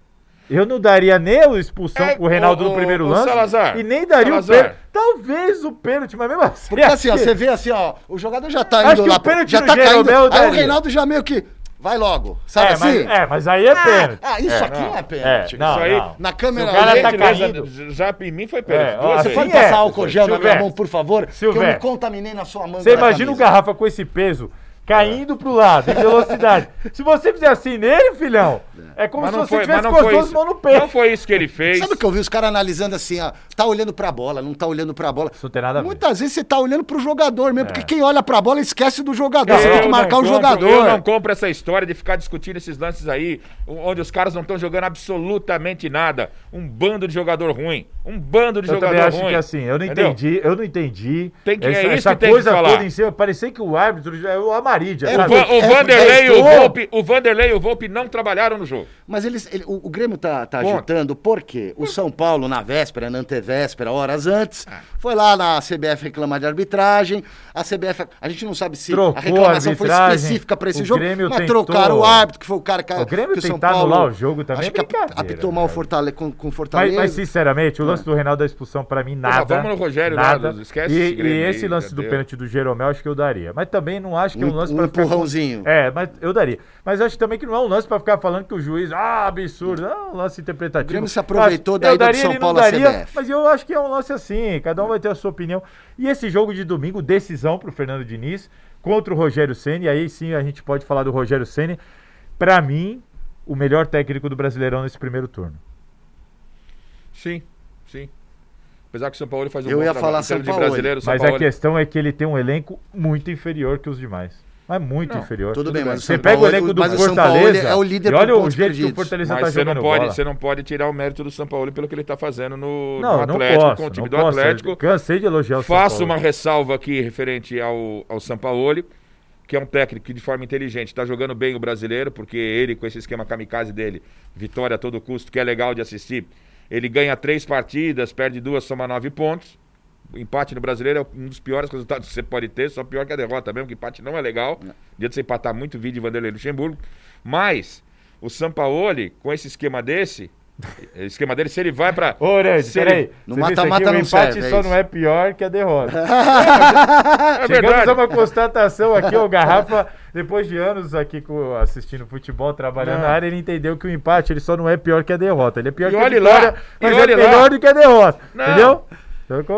eu não daria nem a expulsão É, pro Reinaldo ô, no primeiro ô, lance. Salazar, e nem daria Salazar. o pênalti. Talvez o pênalti, mas mesmo assim. Porque assim, ó, acho você vê assim, ó, o jogador já tá Acho indo que lá, o pênalti já tá caindo. Aí o. Reinaldo já meio que vai logo, sabe é, assim? mas, é, mas aí é pênalti. Ah, isso É, aqui não. não é pênalti. É, não, Isso aí, não. Na câmera Se o cara lenta, tá caindo. Já em mim foi pênalti. É, ó, assim, Você pode é. passar álcool gel na minha Silvestre. mão, por favor? Que eu Silvestre. me contaminei na sua mão. Você imagina o garrafa com esse peso caindo pro lado, em velocidade. Se você fizer assim nele, filhão, é como Mas se você foi, tivesse com as mãos no peito. Não foi isso que ele fez. Sabe o que eu vi os caras analisando assim, ó? Tá olhando pra bola, não tá olhando pra bola. Isso não tem nada a ver. Muitas vezes você tá olhando pro jogador mesmo, É. porque quem olha pra bola esquece do jogador. Você Eu tem que marcar o compro- jogador. Eu não compro essa história de ficar discutindo esses lances aí, onde os caras não estão jogando absolutamente nada. Um bando de jogador ruim. Um bando de Eu jogador também acho ruim. que assim, eu não Entendeu? entendi, eu não entendi. Tem que- essa, é isso essa que tem que coisa falar. toda em cima, parecia que o árbitro é o É, O, o É, Vanderlei e o é, Volpe, o Vanderlei e o Volpe não trabalharam no jogo. Mas eles, ele- o, o Grêmio tá, tá Ponto. agitando porque o São Paulo, na véspera, na antevéspera, horas antes, Ah. foi lá na CBF reclamar de arbitragem. A CBF, a gente não sabe se Trocou a reclamação a foi específica para esse o jogo, Grêmio mas tentou- trocaram o árbitro, que foi o cara que, O Grêmio que o São tentar Paulo... anular o jogo também acho é que apitou mal o né? Fortale com, com o Mas, Fortaleza. mas, sinceramente, o lance do Reinaldo da expulsão, pra mim, nada. vamos no Rogério lá, nada. esquece e, esse Grêmio e aí, esse lance do pênalti do Jeromel, acho que eu daria. Mas também não acho que é Um lance lance Um pra ficar- empurrãozinho. É, mas eu daria. Mas acho também que não é um lance pra ficar falando que o juiz, ah, absurdo. Não, é um lance interpretativo. O Grêmio se aproveitou da ida do daria, São Paulo à daria, CBF. Mas eu acho que é um lance assim, cada um vai ter a sua opinião. E esse jogo de domingo, decisão pro Fernando Diniz contra o Rogério Ceni. Aí sim a gente pode falar do Rogério Ceni. Pra mim, o melhor técnico do Brasileirão nesse primeiro turno. Sim, sim. Apesar que o São Paulo faz um Eu bom ia trabalho. falar São de Paulo. brasileiro, o São Mas Paulo a questão é que ele tem um elenco muito inferior que os demais. Mas muito Não, inferior. Tudo bem, mas o Você São pega o Paulo- elenco do mas o São Fortaleza Paulo é o líder e olha o jeito que o perdidos. Fortaleza Mas tá você não, pode, bola. você não pode tirar o mérito do São Paulo pelo que ele está fazendo no, Não, no não Atlético, posso, com o time não do posso. Atlético. Cansei de elogiar o São Faço Paulo. uma ressalva aqui referente ao, ao Sampaoli, que é um técnico que de forma inteligente está jogando bem o brasileiro, porque ele, com esse esquema kamikaze dele, vitória a todo custo, que é legal de assistir, ele ganha três partidas, perde duas, soma nove pontos. O empate no brasileiro é um dos piores resultados que você pode ter, só pior que a derrota mesmo, que empate não é legal. Dia de você empatar muito vídeo de Vanderlei Luxemburgo. Mas o Sampaoli, com esse esquema desse, o esquema dele, se ele vai para. Ô, ele- peraí. No mata-mata não empate serve, é só isso. não é pior que a derrota. É Chegamos verdade. a uma constatação aqui, o Garrafa, depois de anos aqui com- assistindo futebol, trabalhando Não. na área, ele entendeu que o empate ele só não é pior que a derrota. Ele é pior E que a vitória, lá, mas e é lá. melhor do que a derrota. Não. Entendeu?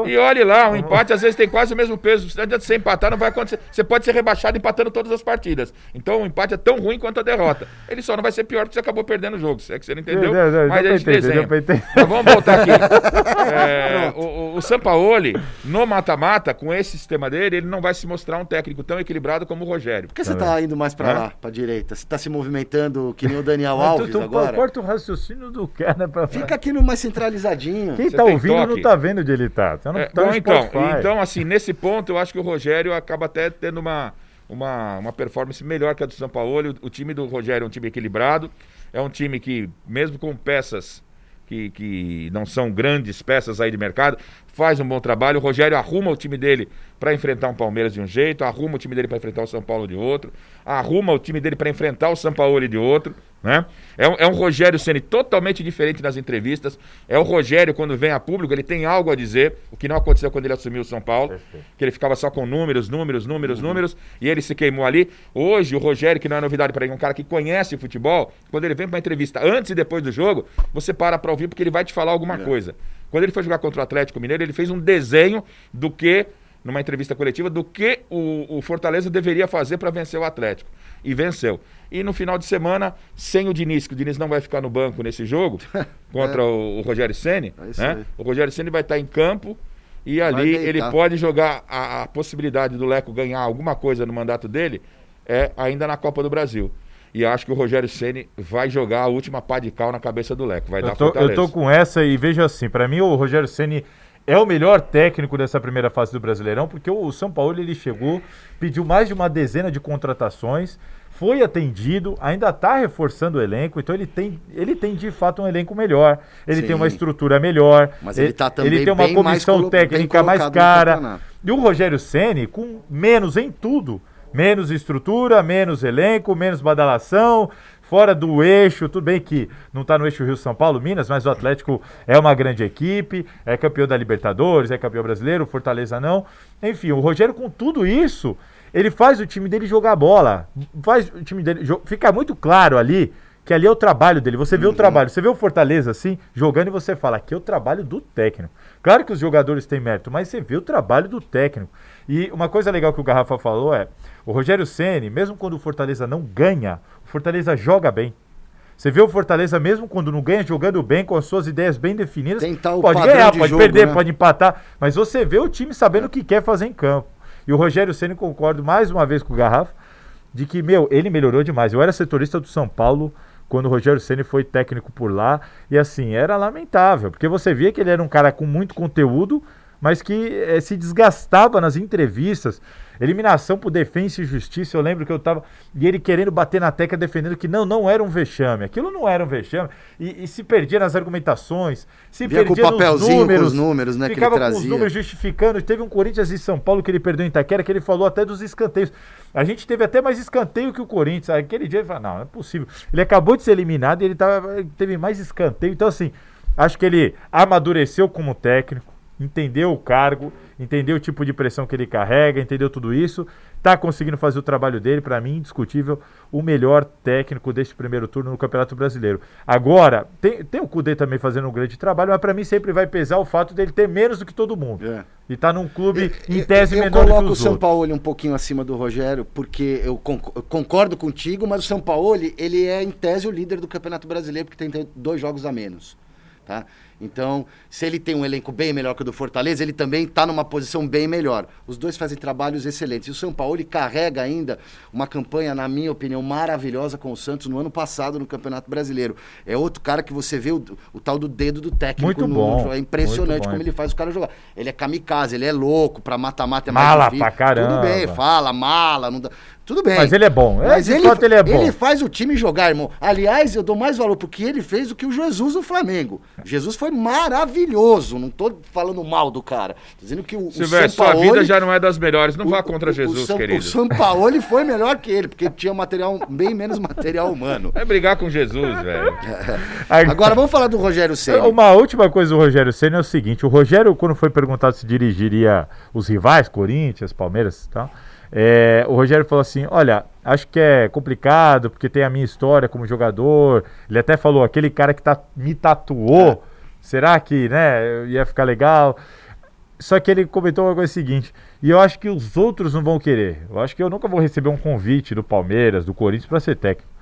E olhe lá, um empate às vezes tem quase o mesmo peso. Não adianta você empatar, não vai acontecer. Você pode ser rebaixado empatando todas as partidas. Então o empate é tão ruim quanto a derrota. Ele só não vai ser pior porque você acabou perdendo o jogo. Se é que você não entendeu, Não, não, mas deu a gente entender, desenha. Mas vamos voltar aqui. É, o, o, o Sampaoli, no mata-mata, com esse sistema dele, ele não vai se mostrar um técnico tão equilibrado como o Rogério. Por que você tá indo mais pra Hã? lá, pra direita? Você tá se movimentando que nem o Daniel Mas tu- Alves tu agora? Corta o raciocínio do cara pra Fica aqui no mais centralizadinho. Quem tá tem ouvindo não toque? tá vendo onde ele tá. Tá no, É, tá bom, então, então, assim, nesse ponto, eu acho que o Rogério acaba até tendo uma, uma, uma performance melhor que a do São Paulo. O, o time do Rogério é um time equilibrado, é um time que, mesmo com peças que, que não são grandes peças aí de mercado, faz um bom trabalho. O Rogério arruma o time dele para enfrentar um Palmeiras de um jeito, arruma o time dele para enfrentar o São Paulo de outro, arruma o time dele para enfrentar o São Paulo de outro. Né? É, um, é um Rogério sendo totalmente diferente nas entrevistas. É o Rogério, quando vem a público, ele tem algo a dizer, o que não aconteceu quando ele assumiu o São Paulo, Perfeito. que ele ficava só com números, números, números, números, e ele se queimou ali. Hoje, o Rogério, que não é novidade para ele, um cara que conhece futebol, quando ele vem para entrevista antes e depois do jogo, você para para ouvir porque ele vai te falar alguma coisa. Quando ele foi jogar contra o Atlético Mineiro, ele fez um desenho do que, numa entrevista coletiva, do que o, o Fortaleza deveria fazer para vencer o Atlético. E venceu. E no final de semana, sem o Diniz, que o Diniz não vai ficar no banco nesse jogo, contra o, o Rogério Ceni, É né? O Rogério Ceni vai estar em campo e ali ele pode jogar a, a possibilidade do Leco ganhar alguma coisa no mandato dele é ainda na Copa do Brasil. E acho que o Rogério Ceni vai jogar a última pá de cal na cabeça do Leco. Vai Eu dar tô, eu Fortaleza. tô com essa e veja assim, pra mim o Rogério Ceni é o melhor técnico dessa primeira fase do Brasileirão, porque o São Paulo ele chegou, pediu mais de uma dezena de contratações, foi atendido, ainda está reforçando o elenco, então ele tem, ele tem de fato um elenco melhor, ele Sim. tem uma estrutura melhor, Mas ele tá também ele tem uma bem mais comissão bem técnica mais cara. E o Rogério Ceni com menos em tudo, menos estrutura, menos elenco, menos badalação, fora do eixo, tudo bem que não está no eixo Rio São Paulo, Minas, mas o Atlético é uma grande equipe, é campeão da Libertadores, é campeão brasileiro, Fortaleza não. Enfim, o Rogério com tudo isso, ele faz o time dele jogar bola, faz o time dele, fica muito claro ali que ali é o trabalho dele. Você vê o trabalho, você vê o Fortaleza assim, jogando e você fala, aqui é o trabalho do técnico. Claro que os jogadores têm mérito, mas você vê o trabalho do técnico. E uma coisa legal que o Garrafa falou é, o Rogério Ceni, mesmo quando o Fortaleza não ganha, o Fortaleza joga bem. Você vê o Fortaleza, mesmo quando não ganha, jogando bem, com as suas ideias bem definidas. Pode ganhar, de pode jogo, perder, né? pode empatar. Mas você vê o time sabendo o que quer fazer em campo. E o Rogério Ceni concordo mais uma vez com o Garrafa, de que, meu, ele melhorou demais. Eu era setorista do São Paulo quando o Rogério Ceni foi técnico por lá. E assim, era lamentável, porque você via que ele era um cara com muito conteúdo, mas que eh, se desgastava nas entrevistas. Eliminação por defesa e justiça, eu lembro que eu tava. E ele querendo bater na tecla, defendendo que não, não era um vexame. Aquilo não era um vexame. E, e se perdia nas argumentações, se Vinha com o perdia papelzinho com os números. números, né, que ele ficava com os trazia. números justificando. Teve um Corinthians e São Paulo que ele perdeu em Itaquera, que ele falou até dos escanteios. A gente teve até mais escanteio que o Corinthians. Aquele dia ele falou, não, não é possível. Ele acabou de ser eliminado e ele tava, ele teve mais escanteio. Então, assim, acho que ele amadureceu como técnico. Entendeu o cargo, entendeu o tipo de pressão que ele carrega, entendeu tudo isso, está conseguindo fazer o trabalho dele, para mim, indiscutível, o melhor técnico deste primeiro turno no Campeonato Brasileiro. Agora, tem, tem o Cudê também fazendo um grande trabalho, mas para mim sempre vai pesar o fato dele ter menos do que todo mundo. É. E tá num clube em tese eu, eu menor coloco o São Paulo um pouquinho acima do Rogério, porque eu concordo contigo, mas o São Paulo, ele é em tese o líder do Campeonato Brasileiro, porque tem dois jogos a menos. Tá? Então, se ele tem um elenco bem melhor que o do Fortaleza, ele também está numa posição bem melhor. Os dois fazem trabalhos excelentes. E o São Paulo ele carrega ainda uma campanha, na minha opinião, maravilhosa com o Santos no ano passado no Campeonato Brasileiro. É outro cara que você vê o, o tal do dedo do técnico. Muito bom. No, é impressionante como ele faz o cara jogar. Ele é kamikaze, ele é louco, para mata-mata é mala difícil. Pra caramba. Tudo bem, fala, mala, não dá. Tudo bem. Mas ele é bom. Mas ele, ele, é bom. ele faz o time jogar, irmão. Aliás, eu dou mais valor porque ele fez do que o Jesus no Flamengo. Jesus foi maravilhoso. Não tô falando mal do cara. Tô dizendo que o, Silvério, o sua vida já não é das melhores. Não o, vá contra Jesus, o querido. O ele foi melhor que ele, porque tinha material bem menos material humano. É brigar com Jesus, velho. Agora vamos falar do Rogério Senna. Uma última coisa do Rogério Senna é o seguinte: o Rogério, quando foi perguntado se dirigiria os rivais, Corinthians, Palmeiras e tal. É, o Rogério falou assim: olha, acho que é complicado, porque tem a minha história como jogador. Ele até falou: aquele cara que tá, me tatuou, é. Será que né, ia ficar legal? Só que ele comentou uma coisa seguinte: e eu acho que os outros não vão querer. Eu acho que eu nunca vou receber um convite do Palmeiras, do Corinthians, para ser técnico.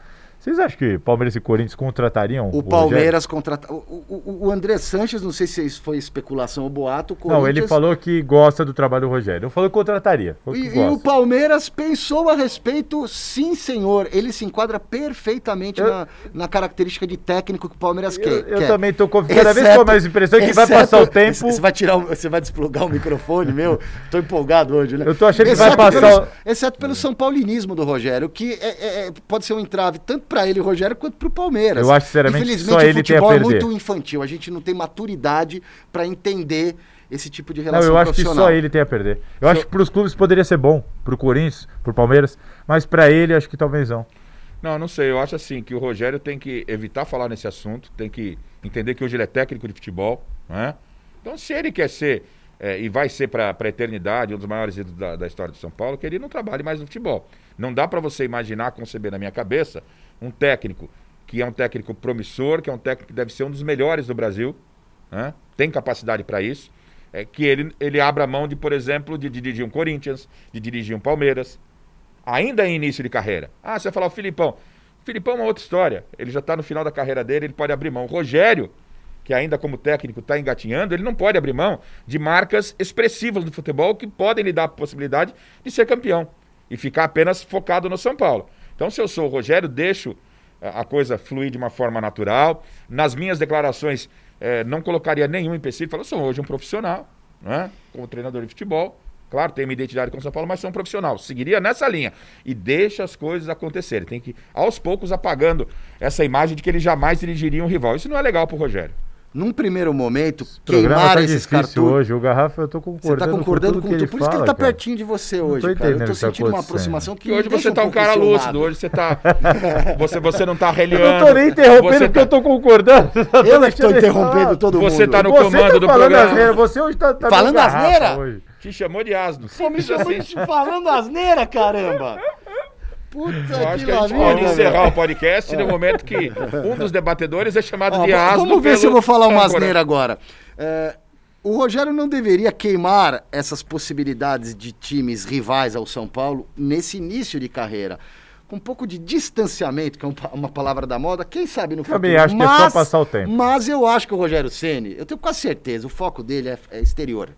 Vocês acham que Palmeiras e Corinthians contratariam o, o Palmeiras contrata o, o, o, André Sanches, não sei se isso foi especulação ou boato. Não, ele falou que gosta do trabalho do Rogério. Não falou que contrataria. E, que e, o Palmeiras pensou a respeito, sim, senhor. Ele se enquadra perfeitamente eu, na, na, característica de técnico que o Palmeiras eu, quer. Eu quer. também estou confiando. Cada vez com mais impressão que vai passar o tempo. Você vai tirar, você vai desplugar o microfone, meu. Estou empolgado hoje, né? Eu estou achando exceto que vai passar. Exceto pelo São Paulinismo do Rogério, que é, é, é pode ser um entrave tanto para ele, Rogério, quanto para o Palmeiras. Eu acho sinceramente Infelizmente, só ele tem a perder. é muito infantil. A gente não tem maturidade para entender esse tipo de relação Não, eu acho que só ele tem a perder. Eu acho que para os clubes poderia ser bom, para o Corinthians, para o Palmeiras, mas para ele acho que talvez não. Não, não sei. Eu acho assim que o Rogério tem que evitar falar nesse assunto, tem que entender que hoje ele é técnico de futebol, né? Então, se ele quer ser é, e vai ser para a eternidade um dos maiores ídolos da, da, história de São Paulo, que ele não trabalhe mais no futebol. Não dá para você imaginar, conceber na minha cabeça, um técnico que é um técnico promissor, que é um técnico que deve ser um dos melhores do Brasil, né? tem capacidade para isso, é que ele, ele abra mão de, por exemplo, de, dirigir um Corinthians, de dirigir um Palmeiras, ainda em início de carreira. Ah, você vai falar o Filipão. O Filipão é uma outra história. Ele já está no final da carreira dele, ele pode abrir mão. O Rogério, que ainda como técnico está engatinhando, ele não pode abrir mão de marcas expressivas do futebol que podem lhe dar a possibilidade de ser campeão e ficar apenas focado no São Paulo. Então, se eu sou o Rogério, deixo a coisa fluir de uma forma natural. Nas minhas declarações, é, não colocaria nenhum empecilho. Falo, eu sou hoje um profissional, né? como treinador de futebol. Claro, tenho minha identidade com São Paulo, mas sou um profissional. Seguiria nessa linha. E deixa as coisas acontecerem. Tem que, aos poucos, apagando essa imagem de que ele jamais dirigiria um rival. Isso não é legal pro Rogério num primeiro momento, queimar tá esses cartuchos. hoje, o Garrafa eu tô concordando. Você tá concordando com, com tudo. Por isso que ele tá cara. pertinho de você hoje, tô cara. Eu tô sentindo uma aproximação que. hoje você tá um cara lúcido, hoje você tá. você, você não tá reliando. Eu não tô nem interrompendo porque tá... eu tô concordando. Eu é que tô interrompendo todo mundo. Você tá no você comando tá do programa. Asneira, você hoje tá. tá falando asneira? Hoje. Te chamou de asno. Pô, me chamou de falando asneira, caramba. Puta Eu acho que, a gente pode encerrar o podcast no momento que um dos debatedores é chamado de asno. Vamos ver se eu vou falar uma asneira agora. É, o Rogério não deveria queimar essas possibilidades de times rivais ao São Paulo nesse início de carreira. Com um pouco de distanciamento, que é uma palavra da moda, quem sabe no futuro. Também acho mas, que é só passar o tempo. Mas eu acho que o Rogério Ceni, eu tenho quase certeza, o foco dele é, é exterior.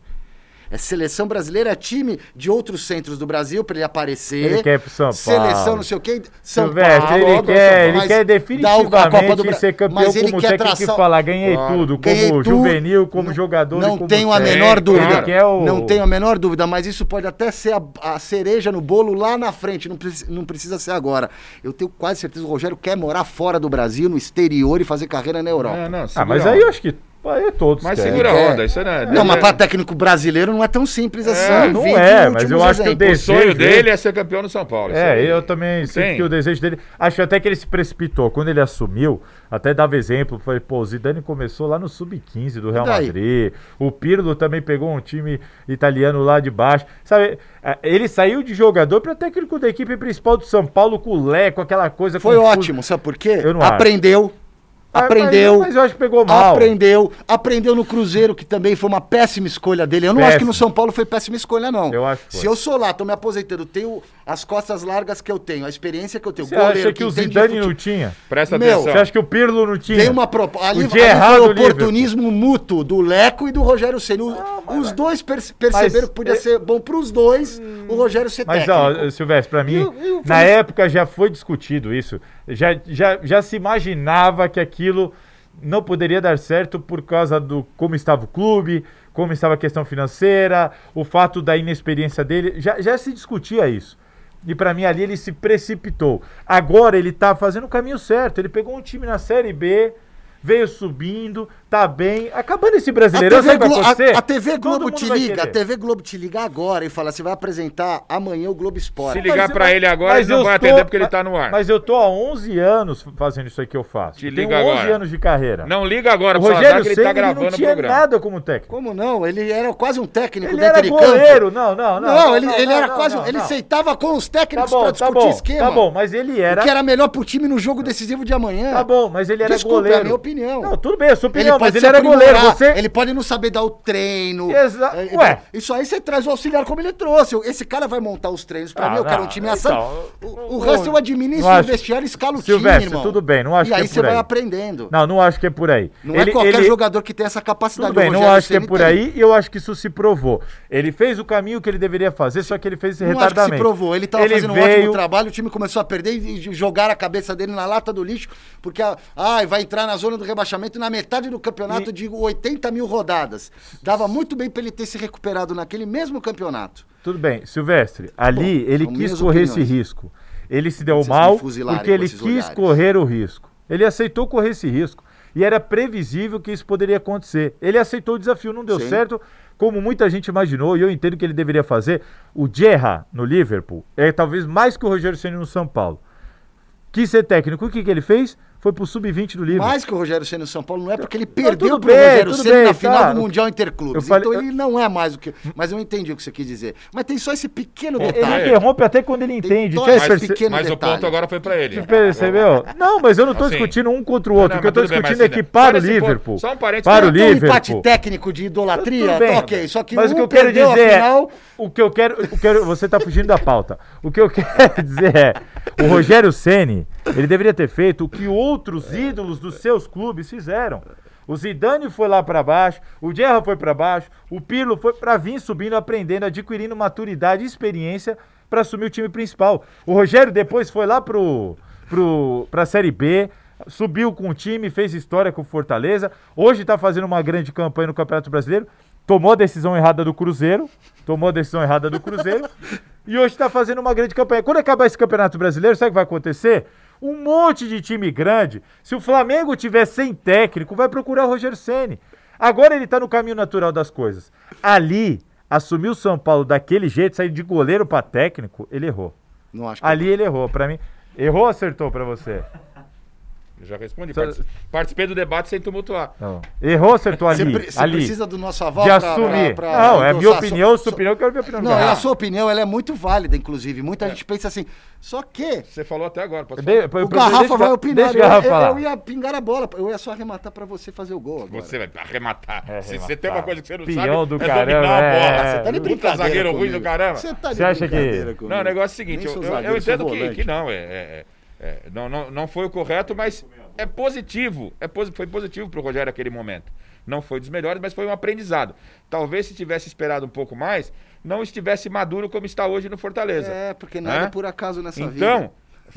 É seleção brasileira, é time de outros centros do Brasil para ele aparecer. Ele quer pro São Paulo. Seleção, não sei o quê. São Silvestre, Paulo. Ele quer, ele quer definitivamente do... ser campeão mas ele como quer técnico traçar... falar, ganhei claro. tudo, ganhei como tudo. juvenil, como não, jogador Não como tenho a menor dúvida. O... Não tenho a menor dúvida, mas isso pode até ser a, a cereja no bolo lá na frente, não, precisa, não precisa ser agora. Eu tenho quase certeza que o Rogério quer morar fora do Brasil, no exterior e fazer carreira na Europa. Não, não, ah, mas aí eu acho que Aí todos Mas querem. segura a onda, isso não é. Não, mas é- para técnico brasileiro não é tão simples assim. É, não é, mas eu acho que o exemplos. O desejo sonho dele- é ser campeão no São Paulo. É, aí. eu também sinto que o desejo dele. Acho até que ele se precipitou. Quando ele assumiu, até dava exemplo. Foi, pô, o Zidane começou lá no Sub-15 do Real? Madrid. O Pirlo também pegou um time italiano lá de baixo. Sabe, é, ele saiu de jogador para técnico da equipe principal do São Paulo com o Leco, aquela coisa. Foi confusa. ótimo, sabe por quê? Eu não acho. Aprendeu. Ah, Aprendeu. Mas, mas eu acho que pegou mal. Aprendeu, aprendeu no Cruzeiro, que também foi uma péssima escolha dele. Eu não acho que no São Paulo foi péssima escolha, não. Eu acho que. Se eu sou lá, tô me aposentando, tenho as costas largas que eu tenho, a experiência que eu tenho, Você acha que o entende de Zidane não tinha? Presta Meu, atenção. Você acha que o Pirlo não tinha? Veio uma proposta. Ali, O ali errado foi do o oportunismo mútuo do Leco e do Rogério Ceni. O- Os dois perce- perceberam que podia é- ser bom pros dois o Rogério ser Mas, técnico. ó, Silvestre, pra mim, Eu- eu na época já foi discutido isso. Já, já, já se imaginava que aquilo não poderia dar certo por causa do como estava o clube, como estava a questão financeira, o fato da inexperiência dele. Já, já se discutia isso. E pra mim ali ele se precipitou. Agora ele tá fazendo o caminho certo. Ele pegou um time na Série B, veio subindo, tá bem. Acabando esse A brasileirão, TV, sabe o Glo- a- a TV Globo te liga, a. TV Globo te liga agora e fala, você vai apresentar amanhã o Globo Esporte. Se ligar pra ele agora, mas ele não vai atender porque ele tá no ar. Mas eu tô há 11 anos fazendo isso aí que eu faço. Te Eu tenho liga 11 agora. anos de carreira. Não liga agora o falar Rogério que ele tá ele gravando não o tinha programa. nada como técnico. Como não? Ele era quase um técnico Ele dentro era de goleiro, campo. não, não, não. Não, ele, ele não, era não, quase. não, ele não. aceitava com os Tá técnicos bom, pra tá discutir bom, esquema. tá bom, mas ele era... O que era melhor pro time no jogo decisivo de amanhã. Tá bom, mas ele era goleiro. É opinião. Não, tudo bem, é a sua Ele opinião, mas pode ele era goleiro. aprimorar, Você... Ele pode não saber dar o treino. Exa- É, Ué. Isso aí você traz o auxiliar como ele trouxe. Esse cara vai montar os treinos pra Ah, mim. Eu quero não, um time então, assado. O, o administro não o vestiário e escalo o time, Silvestre, irmão. tudo bem, não acho E que é aí por você vai aí. aprendendo. Não, não acho que é por aí. Não é qualquer jogador que tem essa capacidade. Tudo bem, não acho que é por aí e eu acho que isso se provou. Ele fez o caminho que ele deveria fazer, só que ele fez esse Não acho que se retardamento. provou. Ele tava Ele fazendo um ótimo trabalho, o time começou a perder e e jogaram a cabeça dele na lata do lixo, porque ah, ai, vai entrar na zona do rebaixamento na metade do campeonato E- de 80 mil rodadas. Dava muito bem pra ele ter se recuperado naquele mesmo campeonato. Tudo bem, Silvestre, ali Bom, ele quis correr opiniões. esse risco. Ele se deu Vocês mal porque ele quis olhares. correr o risco. Ele aceitou correr esse risco. E era previsível que isso poderia acontecer. Ele aceitou o desafio, não deu Sim. certo, como muita gente imaginou, e eu entendo que ele deveria fazer. O Gerra no Liverpool é talvez mais que o Rogério Ceni no São Paulo. Quis ser técnico, o que, que ele fez? Foi pro sub-20 do Liverpool. Mais que o Rogério Ceni no São Paulo não é porque ele Não, perdeu tudo pro bem, Rogério Ceni bem, na final tá. do Mundial Interclubes. Falei- então ele não é mais o que. Mas eu entendi o que você quis dizer. Mas tem só esse pequeno Ele detalhe. interrompe até quando ele entende. Mas perce- pequeno Mas o ponto agora foi pra ele. Percebeu? Não, mas eu não tô Assim, discutindo um contra o outro. Não, o que eu tô bem, discutindo mas é que para o Liverpool. só um parênteses, para o Tem um empate Liverpool. técnico de idolatria, bem. tá ok. Só que Mas um o que eu quero dizer final, é. O que eu quero, o que eu- Você tá fugindo da pauta. O que eu quero dizer é. O Rogério Ceni ele deveria ter feito o que outros ídolos dos seus clubes fizeram. O Zidane foi lá pra baixo, o Gerra foi pra baixo, o Pirlo foi pra vir subindo, aprendendo, adquirindo maturidade e experiência pra assumir o time principal. O Rogério depois foi lá pro, pro, pra Série B, subiu com o time, fez história com o Fortaleza. Hoje tá fazendo uma grande campanha no Campeonato Brasileiro. Tomou a decisão errada do Cruzeiro. Tomou a decisão errada do Cruzeiro. e hoje tá fazendo uma grande campanha. Quando acabar esse Campeonato Brasileiro, sabe o que vai acontecer? Um monte de time grande. Se o Flamengo tiver sem técnico, vai procurar o Rogério Ceni. Agora ele tá no caminho natural das coisas. Ali, assumir o São Paulo daquele jeito, sair de goleiro pra técnico, ele errou. Ali ele errou. Pra mim, errou ou acertou pra você? Eu já respondi. Partici- Participei do debate sem tumultuar. Não. Errou ou acertou ali? Você, pre- você ali. precisa do nosso aval de assumir. pra- pra não, é minha opinião, sua- sua opinião, eu quero ver a opinião Não, Garrafa. a sua opinião ela é muito válida, inclusive. Muita gente pensa assim. Só que Você falou até agora. Posso De- falar? o Garrafa deixa- vai opinar. Eu, Garrafa eu- eu ia pingar a bola. Eu ia só arrematar pra você fazer o gol agora. Você vai arrematar. É, Se arrematar. você tem uma coisa que você não Peão sabe, do é caramba, dominar a é, bola. é. Você tá de Puta brincadeira zagueiro ruim do caramba. Você tá de Você acha que- brincadeira comigo. Não, o negócio é o seguinte, eu, entendo que, volante. que não, é, é- não, não, não foi o correto, mas é positivo. É foi positivo pro Rogério aquele momento. Não foi dos melhores, mas foi um aprendizado. Talvez se tivesse esperado um pouco mais, não estivesse maduro como está hoje no Fortaleza. É, porque nada Né? é por acaso nessa vida. Então,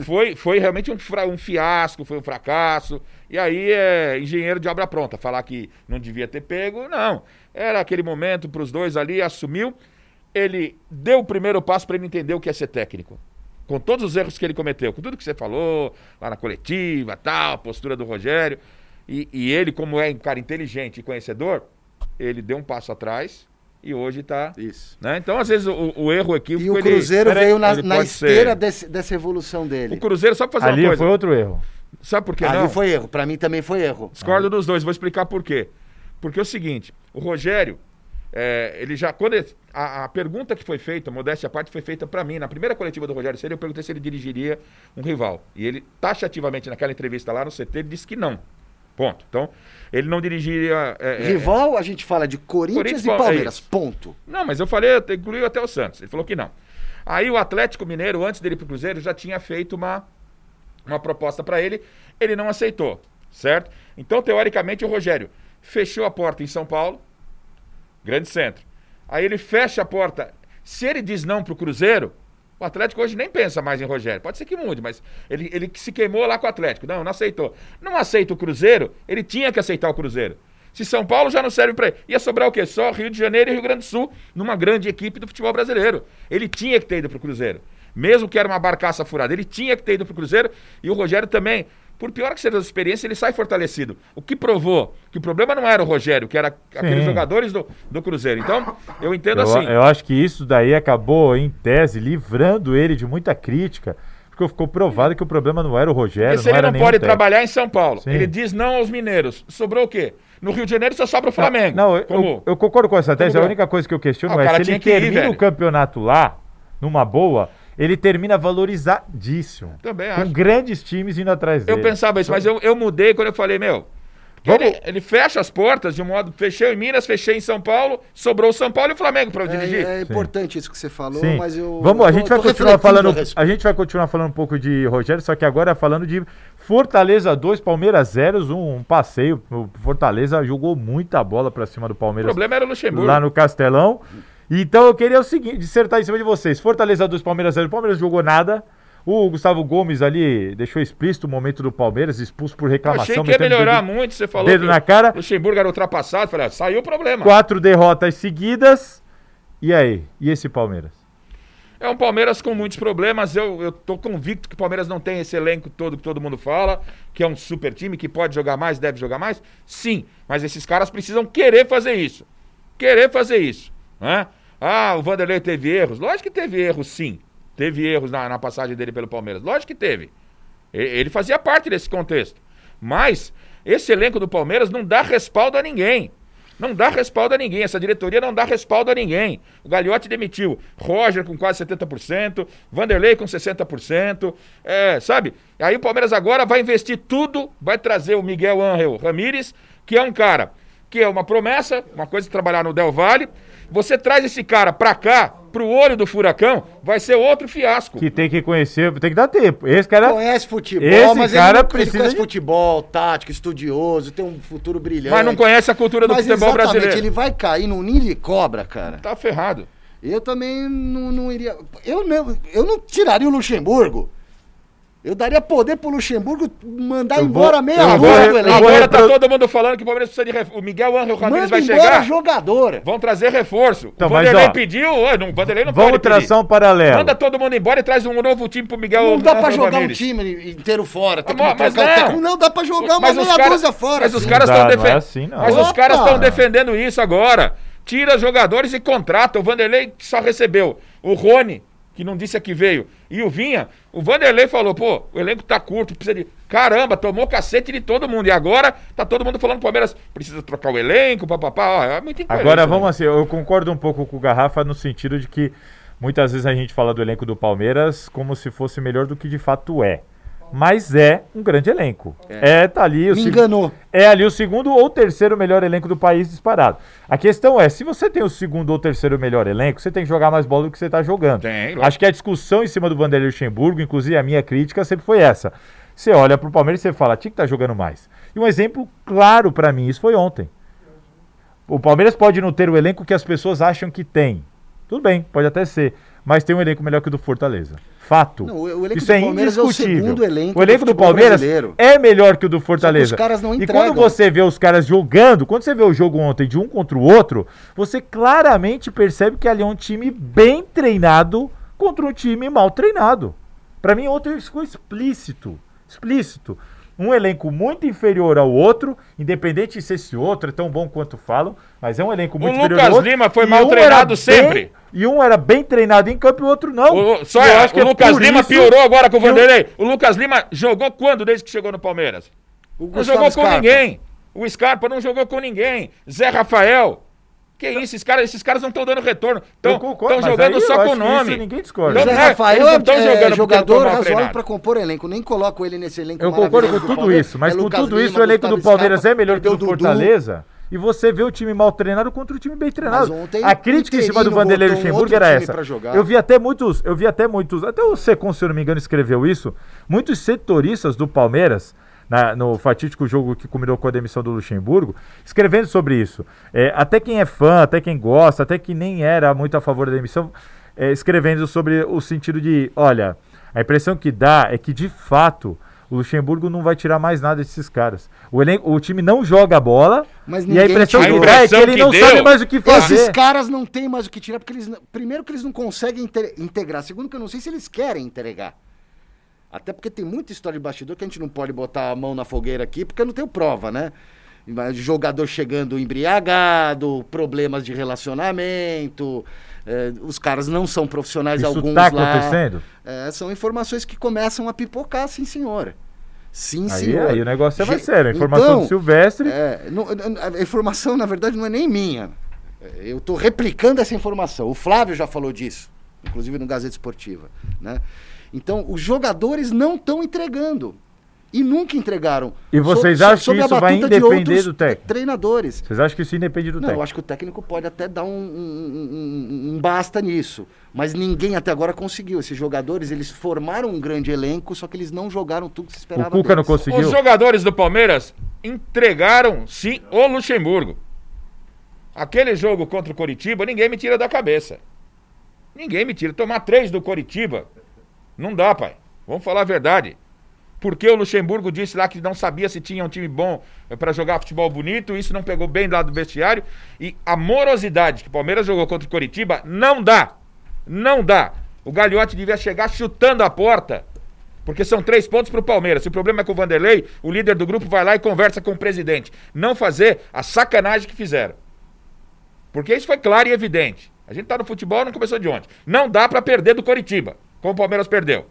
foi, foi realmente um, um fiasco, foi um fracasso. E aí é engenheiro de obra pronta. Falar que não devia ter pego, não. Era aquele momento para os dois ali, assumiu. Ele deu o primeiro passo para ele entender o que é ser técnico. Com todos os erros que ele cometeu, com tudo que você falou, lá na coletiva, tal, a postura do Rogério. E, e ele, como é um cara inteligente e conhecedor, ele deu um passo atrás e hoje está. Isso. Né? Então, às vezes, o, o erro equívoco. E o ele- Cruzeiro Peraí, veio na, ele na esteira desse- dessa evolução dele. O Cruzeiro, só pra fazer Ali uma coisa. foi outro erro. Sabe por que Ali não? foi erro. Pra mim também foi erro. Discordo dos dois, vou explicar por quê. Porque é o seguinte, o Rogério, é, ele já, quando ele- a, a pergunta que foi feita, modéstia à parte, foi feita pra mim, na primeira coletiva do Rogério Ceni, eu perguntei se ele dirigiria um rival. E ele, taxativamente, naquela entrevista lá no CT, ele disse que não. Ponto. Então, ele não dirigiria... é, é, Rival, a gente fala de Corinthians, Corinthians, e é Palmeiras. ponto. Não, mas eu falei, eu incluí até o Santos. Ele falou que não. Aí o Atlético Mineiro, antes dele ir pro Cruzeiro, já tinha feito uma, uma proposta para ele. Ele não aceitou, certo? Então, teoricamente, o Rogério fechou a porta em São Paulo, grande centro. Aí ele fecha a porta. Se ele diz não pro Cruzeiro, o Atlético hoje nem pensa mais em Rogério. Pode ser que mude, mas ele, ele se queimou lá com o Atlético. Não, não aceitou. Não aceita o Cruzeiro, ele tinha que aceitar o Cruzeiro. Se São Paulo já não serve para ele, ia sobrar o quê? Só Rio de Janeiro e Rio Grande do Sul, numa grande equipe do futebol brasileiro. Ele tinha que ter ido pro Cruzeiro. Mesmo que era uma barcaça furada, ele tinha que ter ido pro Cruzeiro e o Rogério também. Por pior que seja a experiência, ele sai fortalecido. O que provou que o problema não era o Rogério, que era aqueles jogadores do, do Cruzeiro. Então, eu entendo Eu, assim. eu acho que isso daí acabou, em tese, livrando ele de muita crítica, porque ficou provado que o problema não era o Rogério, Esse não ele não pode técnico. trabalhar em São Paulo. Sim. Ele diz não aos mineiros. Sobrou o quê? No Rio de Janeiro só sobra o Flamengo. Não, eu, Como- eu- eu concordo com essa tese. A Como- única coisa que eu questiono Ah, é se ele ir, termina velho. o campeonato lá, numa boa, ele termina valorizadíssimo. Também Com acho. grandes times indo atrás Eu dele. pensava isso, mas eu, eu mudei quando eu falei, meu. Vamos- Ele, ele fecha as portas de um modo. Fechei em Minas, fechei em São Paulo, sobrou o São Paulo e o Flamengo para eu dirigir. É, é importante isso que você falou, Sim. mas eu. Vamos, a eu gente tô- vai tô continuar falando, a gente vai continuar falando um pouco de Rogério, só que agora falando de Fortaleza 2, Palmeiras 0, um, um passeio. O Fortaleza jogou muita bola pra cima do O Palmeiras problema era o Luxemburgo. lá no Castelão. Então eu queria o seguinte, dissertar em cima de vocês. Fortaleza 2, Palmeiras 0. O Palmeiras jogou nada. O Gustavo Gomes ali deixou explícito o momento do Palmeiras, expulso por reclamação. achei que ia melhorar dedo- muito. Você falou dedo na cara. Luxemburgo era ultrapassado. Falei, ah, saiu o problema. Quatro derrotas seguidas. E aí? E esse Palmeiras? É um Palmeiras com muitos problemas. Eu, eu tô convicto que o Palmeiras não tem esse elenco todo que todo mundo fala, que é um super time, que pode jogar mais, deve jogar mais. Sim, mas esses caras precisam querer fazer isso. Querer fazer isso. Né? Ah, o Vanderlei teve erros. Lógico que teve erros, sim. Teve erros na, na passagem dele pelo Palmeiras. Lógico que teve. Ele fazia parte desse contexto. Mas esse elenco do Palmeiras não dá respaldo a ninguém. Não dá respaldo a ninguém. Essa diretoria não dá respaldo a ninguém. O Gagliotti demitiu Roger com quase 70%, Vanderlei com 60%. É, sabe? Aí o Palmeiras agora vai investir tudo, vai trazer o Miguel Ángel Ramírez, que é um cara que é uma promessa, uma coisa de trabalhar no Del Valle. Você traz esse cara pra cá, pro olho do furacão, vai ser outro fiasco. Que tem que conhecer, tem que dar tempo. Esse cara. Conhece futebol, Esse mas cara ele, não- ele precisa conhece de- futebol, tático, estudioso, tem um futuro brilhante. Mas não conhece a cultura do Mas futebol exatamente, brasileiro. ele vai cair num ninho de cobra, cara. Tá ferrado. Eu também não, não iria. Eu não, eu não tiraria o Luxemburgo. Eu daria poder pro Luxemburgo mandar Eu vou- embora meia vou- do eu elenco. vou Agora tá todo mundo falando que o Palmeiras precisa de reforço. O Miguel Ángel Ramírez Manda vai embora chegar. jogador. Vão trazer reforço. Então, o mas, Vanderlei ó, pediu. não, o Vanderlei não Vamos pode pedir. traçar um paralelo. Manda todo mundo embora e traz um novo time pro Miguel Não dá pra jogar um Ramírez. time inteiro fora. Tem que Mas- mas não. Não dá pra jogar uma Mas os meia cara- dúzia fora. Mas os assim. caras estão é defendendo. assim, não. Mas os caras estão defendendo isso agora. Tira jogadores e contrata. O Vanderlei só recebeu o Rony, que não disse a que veio, e o Vinha. O Vanderlei falou: pô, o elenco tá curto, precisa de. Caramba, tomou cacete de todo mundo. E agora tá todo mundo falando Palmeiras precisa trocar o elenco, papapá. É muito Agora né? vamos assim, eu concordo um pouco com o Garrafa no sentido de que muitas vezes a gente fala do elenco do Palmeiras como se fosse melhor do que de fato é. Mas é um grande elenco. É, tá ali o Me enganou. É ali o segundo ou terceiro melhor elenco do país disparado. A questão é, se você tem o segundo ou terceiro melhor elenco, você tem que jogar mais bola do que você está jogando. Tem. Acho que a discussão em cima do Vanderlei Luxemburgo, inclusive a minha crítica sempre foi essa. Você olha pro Palmeiras e você fala, tinha que estar jogando mais. E um exemplo claro para mim, isso foi ontem. O Palmeiras pode não ter o elenco que as pessoas acham que tem. Tudo bem, pode até ser. Mas tem um elenco melhor que o do Fortaleza. Fato. Não, o elenco Isso do é Palmeiras é o indiscutível. segundo elenco o elenco do do, Palmeiras brasileiro. é melhor que o do Fortaleza. os caras não e quando você vê os caras jogando, quando você vê o jogo ontem de um contra o outro, você claramente percebe que ali é um time bem treinado contra um time mal treinado. Pra mim ontem ficou explícito. Explícito. Um elenco muito inferior ao outro, independente se esse outro é tão bom quanto falam, mas é um elenco muito O inferior Lucas ao outro. Lima foi mal um treinado era sempre. bem- e um era bem treinado em campo e o outro não. O, só E eu é, acho que o é Lucas Lima isso piorou agora com o que o- Vanderlei. O Lucas Lima jogou quando desde que chegou no Palmeiras? O Não jogou com Scarpa. ninguém. O Scarpa não jogou com ninguém. Zé Rafael. Que isso, esses caras, esses caras não estão dando retorno. Estão jogando aí só com o nome. ninguém discorda. Não, Zé é- Rafael é, tão é jogando porque jogador razoável para compor elenco. Nem coloco ele nesse elenco Eu concordo com do tudo isso, mas É com tudo Lima, isso o elenco do Palmeiras Scarpa, é melhor que o do Dudu. Fortaleza. E você vê o time mal treinado contra o time bem treinado. Ontem A crítica em cima do Vanderlei um Luxemburgo era essa. Eu vi até muitos, eu vi até muitos, até o Secon, se eu não me engano, escreveu isso. Muitos setoristas do Palmeiras na- no fatídico jogo que culminou com a demissão do Luxemburgo, escrevendo sobre isso. É, até quem é fã, até quem gosta, até quem nem era muito a favor da demissão, é, escrevendo sobre o sentido de, olha, a impressão que dá é que de fato o Luxemburgo não vai tirar mais nada desses caras. O, elenco, o time não joga bola Mas e a impressão tirou. que dá é que ele que não deu- sabe mais o que fazer. Esses caras não têm mais o que tirar, porque eles. Primeiro que eles não conseguem inte- integrar. Segundo que eu não sei se eles querem entregar. Até porque tem muita história de bastidor que a gente não pode botar a mão na fogueira aqui, porque eu não tenho prova, né? Jogador chegando embriagado, problemas de relacionamento. eh, os caras não são profissionais, Isso alguns tá lá. acontecendo? É, são informações que começam a pipocar, sim, senhor. Sim, Aí, senhor. aí o negócio é mais sério. A informação Então, do Silvestre. é, não- a informação, na verdade, não é nem minha. Eu estou replicando essa informação. O Flávio já falou disso, inclusive no Gazeta Esportiva. Né? Então, os jogadores não estão entregando. E nunca entregaram. E vocês Sob- acham que isso vai batuta de independer outros do técnico? Treinadores. Vocês acham que isso independe do Não, eu técnico? acho que o técnico pode até dar um, um- um- um basta nisso. Mas ninguém até agora conseguiu. Esses jogadores, eles formaram um grande elenco, só que eles não jogaram tudo que se esperava O Cuca não deles. conseguiu. Os jogadores do Palmeiras entregaram, sim, o Luxemburgo. Aquele jogo contra o Coritiba, ninguém me tira da cabeça. Ninguém me tira. Tomar três do Coritiba, não dá, pai. Vamos falar a verdade. Porque o Luxemburgo disse lá que não sabia se tinha um time bom para jogar futebol bonito, isso não pegou bem lá do vestiário. E a morosidade que o Palmeiras jogou contra o Coritiba não dá. Não dá. O Gagliotti devia chegar chutando a porta. Porque são três pontos para o Palmeiras. Se o problema é com o Vanderlei, o líder do grupo vai lá e conversa com o presidente. Não fazer a sacanagem que fizeram. Porque isso foi claro e evidente. A gente tá no futebol, não começou de ontem. Não dá para perder do Coritiba, como o Palmeiras perdeu.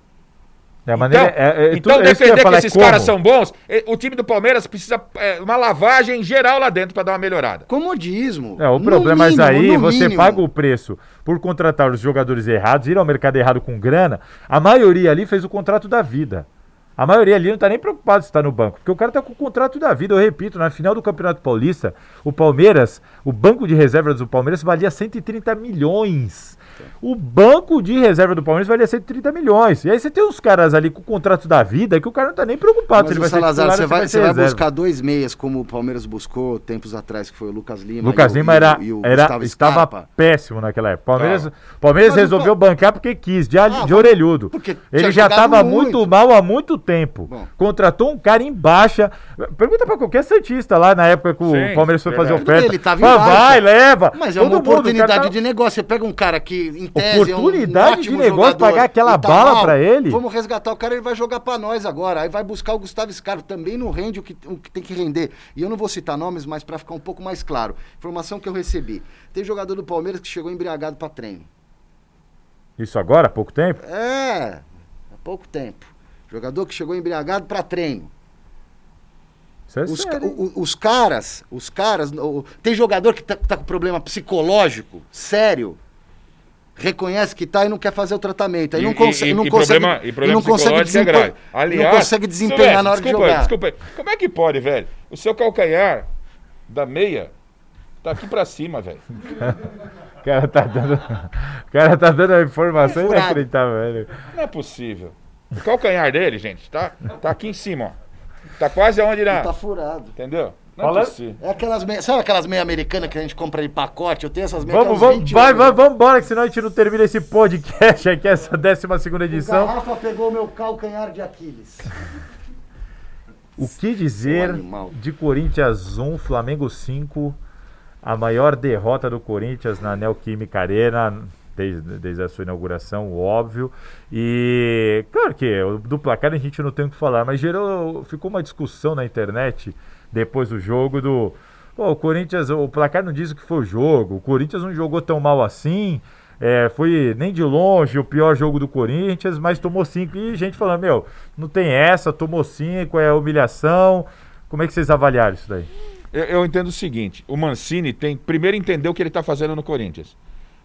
É, Então, é- é- então tudo- é que eu ia defender que, é esses caras são bons, o time do Palmeiras precisa é, uma lavagem geral lá dentro para dar uma melhorada. Comodismo. É, o No problema, mas mínimo, aí no você mínimo. paga o preço por contratar os jogadores errados, ir ao mercado errado com grana. A maioria ali fez o contrato da vida. A maioria ali não tá nem preocupado se tá no banco, porque o cara tá com o contrato da vida. Eu repito, na final do Campeonato Paulista, o Palmeiras, o banco de reservas do Palmeiras valia 130 milhões. O banco de reserva do Palmeiras valia 130 milhões. E aí você tem uns caras ali com o contrato da vida que o cara não tá nem preocupado Mas se ele o vai Salazar, ser titular você vai, vai você vai reserva. buscar dois meias, como o Palmeiras buscou tempos atrás, que foi o Lucas Lima. Lucas e o- Lima e o- era, e o era, estava péssimo naquela época. Palmeiras. Palmeiras Mas o resolveu bancar porque quis, de, Ah, de orelhudo. porque Ele já estava muito. muito. mal há muito tempo. Bom. Contratou um cara em baixa. Pergunta pra qualquer Santista lá na época que o Sim, Palmeiras foi fazer verdade. oferta. Ele tava em baixa. vai, leva. Mas é uma mundo, o oportunidade tá- de negócio. Você pega um cara que, em tese, Oportunidade é um de negócio, jogador pagar aquela tá bala mal, pra ele? Vamos resgatar o cara, ele vai jogar pra nós agora. Aí vai buscar o Gustavo Scarpa. Também não rende o que, o que tem que render. E eu não vou citar nomes, mas pra ficar um pouco mais claro. Informação que eu recebi. Tem jogador do Palmeiras que chegou embriagado pra treino. Isso agora, há pouco tempo? É, há pouco tempo. Jogador que chegou embriagado pra treino. É Os, o- os caras, os caras, o- tem jogador que tá, tá com problema psicológico, sério, reconhece que tá e não quer fazer o tratamento, aí E- não e- consegue, e- não e consegue, problema- e e problema não consegue psicológico é desempenhar, grave. Aliás, não consegue desempenhar na hora de desculpa aí, jogar. Desculpa aí. Como é que pode, velho? O seu calcanhar da meia tá aqui pra cima, velho. O cara tá dando. O cara tá dando a informação É inacreditável, velho. Não é possível. O calcanhar dele, gente, tá, tá aqui em cima, ó. Tá quase aonde na. Tá furado. Entendeu? É possível. É aquelas meias, sabe aquelas meias americanas que a gente compra de pacote? Eu tenho essas meias Vamos, uns vamos, 20 vai, vai, vamos embora, que senão a gente não termina esse podcast aqui, essa 12 segunda O edição. Garrafa pegou meu calcanhar de Aquiles. O que dizer de Corinthians 1, Flamengo 5, a maior derrota do Corinthians na Neoquímica Arena, desde, desde a sua inauguração, óbvio. E claro que do placar a gente não tem o que falar, mas gerou, ficou uma discussão na internet depois do jogo do. Pô, o Corinthians, o placar não diz o que foi o jogo, o Corinthians não jogou tão mal assim. É, foi nem de longe o pior jogo do Corinthians, mas tomou cinco. E gente falando, meu, não tem essa, tomou cinco, é humilhação. Como é que vocês avaliaram isso daí? Eu, eu entendo o seguinte: o Mancini tem primeiro entender o que ele está fazendo no Corinthians.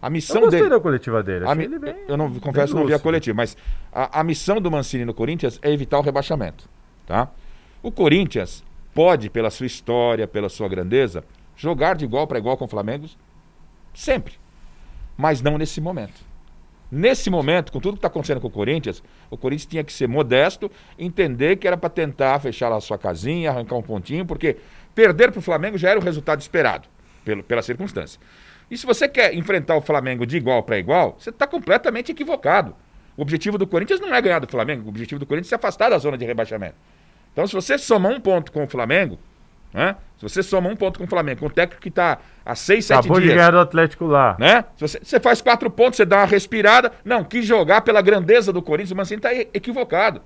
A missão eu gostei dele. da coletiva dele. Mi... Bem, eu não confesso, não vi a coletiva, mas a, a missão do Mancini no Corinthians é evitar o rebaixamento. Tá? O Corinthians pode, pela sua história, pela sua grandeza, jogar de igual para igual com o Flamengo sempre mas não nesse momento. Nesse momento, com tudo que está acontecendo com o Corinthians, o Corinthians tinha que ser modesto, entender que era para tentar fechar a sua casinha, arrancar um pontinho, porque perder para o Flamengo já era o resultado esperado, pelo, pela circunstância. E se você quer enfrentar o Flamengo de igual para igual, você está completamente equivocado. O objetivo do Corinthians não é ganhar do Flamengo, o objetivo do Corinthians é se afastar da zona de rebaixamento. Então, se você somar um ponto com o Flamengo, né? Se você soma um ponto com o Flamengo, com o técnico que está há seis, sete Acabou dias. de ganhar do Atlético lá. Né? Se você, você, faz quatro pontos, você dá uma respirada. Não, quis jogar pela grandeza do Corinthians, o Mancini está equivocado.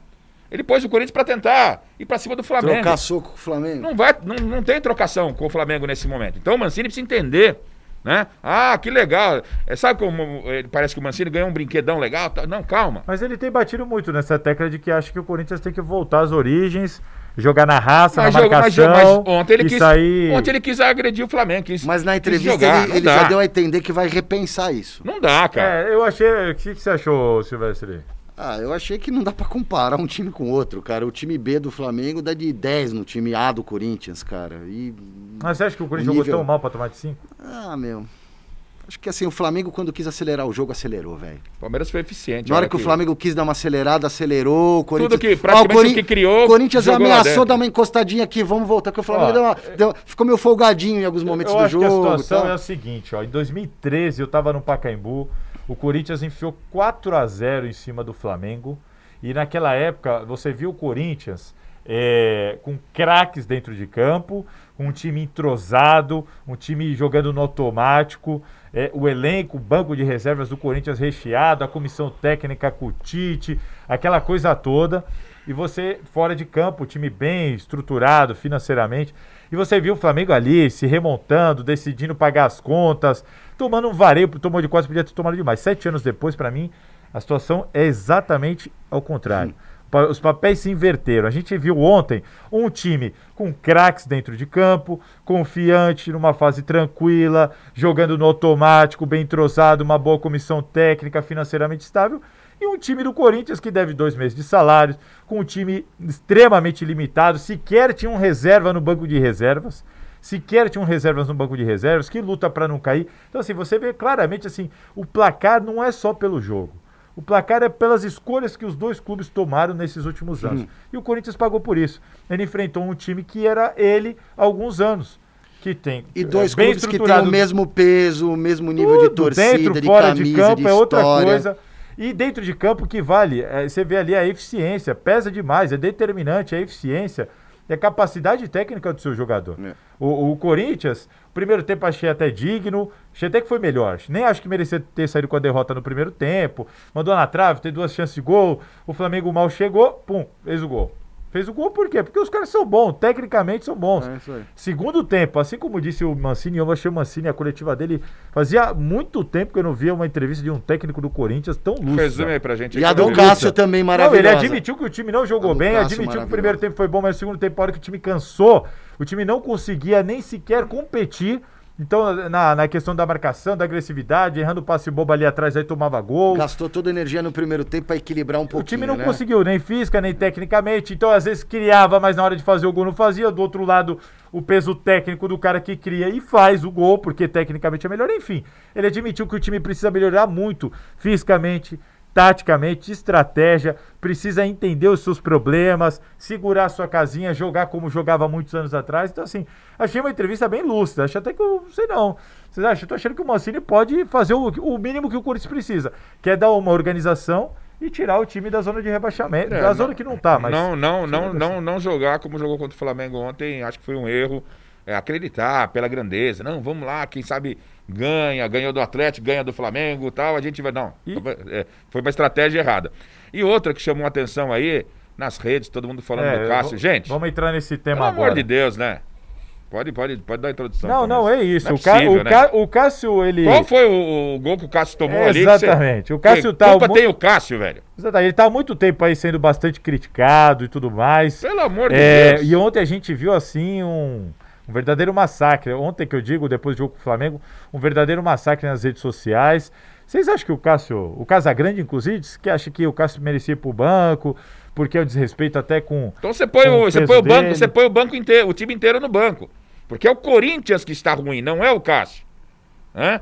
Ele pôs o Corinthians para tentar ir para cima do Flamengo. Trocar soco com o Flamengo. Não, vai, não, não tem trocação com o Flamengo nesse momento. Então o Mancini precisa entender. Né? Ah, que legal. É, sabe como ele parece que o Mancini ganhou um brinquedão legal? Não, calma. Mas ele tem batido muito nessa tecla de que acha que o Corinthians tem que voltar às origens jogar na raça, mas na marcação. Mas, mas ontem, ele quis, sair... ontem ele quis agredir o Flamengo. Quis, mas na entrevista jogar, ele, ele já deu a entender que vai repensar isso. Não dá, cara. É, eu achei. O que, que você achou, Silvestre? Ah, eu achei que não dá para comparar um time com outro, cara. O time B do Flamengo dá de 10 no time A do Corinthians, cara. E... Mas você acha que o Corinthians o nível... jogou tão mal pra tomar de 5? Ah, meu. Acho que assim, o Flamengo, quando quis acelerar o jogo, acelerou, velho. O Palmeiras foi eficiente. Na hora que, que, o Flamengo quis dar uma acelerada, acelerou. O Corinthians... Tudo que, praticamente ah, o, Cori... que criou. O Corinthians ameaçou dar uma encostadinha aqui, vamos voltar, porque o Flamengo ó, deu uma... deu... ficou meio folgadinho em alguns momentos eu do acho jogo. Que a situação é a seguinte, ó. Em 2013, eu tava no Pacaembu, o Corinthians enfiou 4 a 0 em cima do Flamengo. E naquela época, você viu o Corinthians é, com craques dentro de campo, um time entrosado, um time jogando no automático é, o elenco, o banco de reservas do Corinthians recheado, a comissão técnica com o Tite, aquela coisa toda. E você, fora de campo, o time bem estruturado financeiramente. E você viu o Flamengo ali se remontando, decidindo pagar as contas, tomando um vareio, tomou de quase, podia ter tomado demais. Sete anos depois, para mim, a situação é exatamente ao contrário. Sim os papéis se inverteram. A gente viu ontem um time com craques dentro de campo, confiante, numa fase tranquila, jogando no automático, bem entrosado, uma boa comissão técnica, financeiramente estável. E um time do Corinthians que deve dois meses de salários, com um time extremamente limitado, sequer tinha um reserva no banco de reservas sequer tinha um reservas no banco de reservas, que luta para não cair. Então, assim, você vê claramente assim, o placar não é só pelo jogo. O placar é pelas escolhas que os dois clubes tomaram nesses últimos anos. Uhum. E o Corinthians pagou por isso. Ele enfrentou um time que era ele há alguns anos. Que tem. E dois é, clubes que têm o mesmo peso, o mesmo nível Tudo, de torcida, dentro, de fora camisa, de campo de é outra coisa. E dentro de campo que vale, é, você vê ali a eficiência, pesa demais, é determinante a eficiência e a capacidade técnica do seu jogador. É. O, o, Corinthians, primeiro tempo achei até digno, achei até que foi melhor. Nem acho que merecia ter saído com a derrota no primeiro tempo. Mandou na trave, tem duas chances de gol. O Flamengo mal chegou, pum, fez o gol. Fez o gol por quê? Porque os caras são bons, tecnicamente são bons. É Segundo tempo, assim como disse o Mancini, eu achei o Mancini, a coletiva dele, fazia muito tempo que eu não via uma entrevista de um técnico do Corinthians tão lúcido. Resume aí pra gente. E a do Cássio também maravilhosa. Não, ele admitiu que o time não jogou bem, admitiu que o primeiro tempo foi bom, mas no segundo tempo, a hora que o time cansou, o time não conseguia nem sequer competir então, na, na questão da marcação, da agressividade, errando o passe bobo ali atrás, aí tomava gol. Gastou toda a energia no primeiro tempo para equilibrar um pouquinho. O time não né? conseguiu, nem física, nem tecnicamente. Então, às vezes, criava, mas na hora de fazer o gol não fazia. Do outro lado, o peso técnico do cara que cria e faz o gol, porque tecnicamente é melhor. Enfim, ele admitiu que o time precisa melhorar muito fisicamente, taticamente, estratégia, precisa entender os seus problemas, segurar sua casinha, jogar como jogava muitos anos atrás. Então, assim, achei uma entrevista bem lúcida. Acho até que eu não sei não. Vocês acham? Eu tô achando que o Mancini pode fazer o, o mínimo que o Corinthians precisa, que é dar uma organização e tirar o time da zona de rebaixamento, é, da zona que não tá, mas não, não, não, não, não jogar como jogou contra o Flamengo ontem, acho que foi um erro. É, acreditar pela grandeza. Não, vamos lá, quem sabe ganha, ganhou do Atlético, ganha do Flamengo tal, a gente vai. Não, é, foi uma estratégia errada. E outra que chamou a atenção aí, nas redes, todo mundo falando É, do Cássio. v- Gente, Vamos entrar nesse tema pelo amor agora. de Deus, né? Pode, pode, pode dar a introdução. Não, não, é isso. Não o, Ca- possível, o né? Ca- o Cássio, ele. Qual foi o, o gol que o Cássio tomou ali? que você- Exatamente. O Cássio que tá culpa tem o Cássio, velho. Exatamente. Ele tá há muito tempo aí sendo bastante criticado e tudo mais. Pelo amor de É, Deus. e ontem a gente viu assim um, um verdadeiro massacre. Ontem que eu digo, depois do jogo com o Flamengo, um verdadeiro massacre nas redes sociais. Vocês acham que o Cássio, o Casagrande, inclusive, disse que acha que o Cássio merecia ir pro banco, porque é um desrespeito até com. Então você põe, o, o você põe o banco, dele. você põe o banco inteiro, o time inteiro no banco. Porque é o Corinthians que está ruim, não é o Cássio. Hã?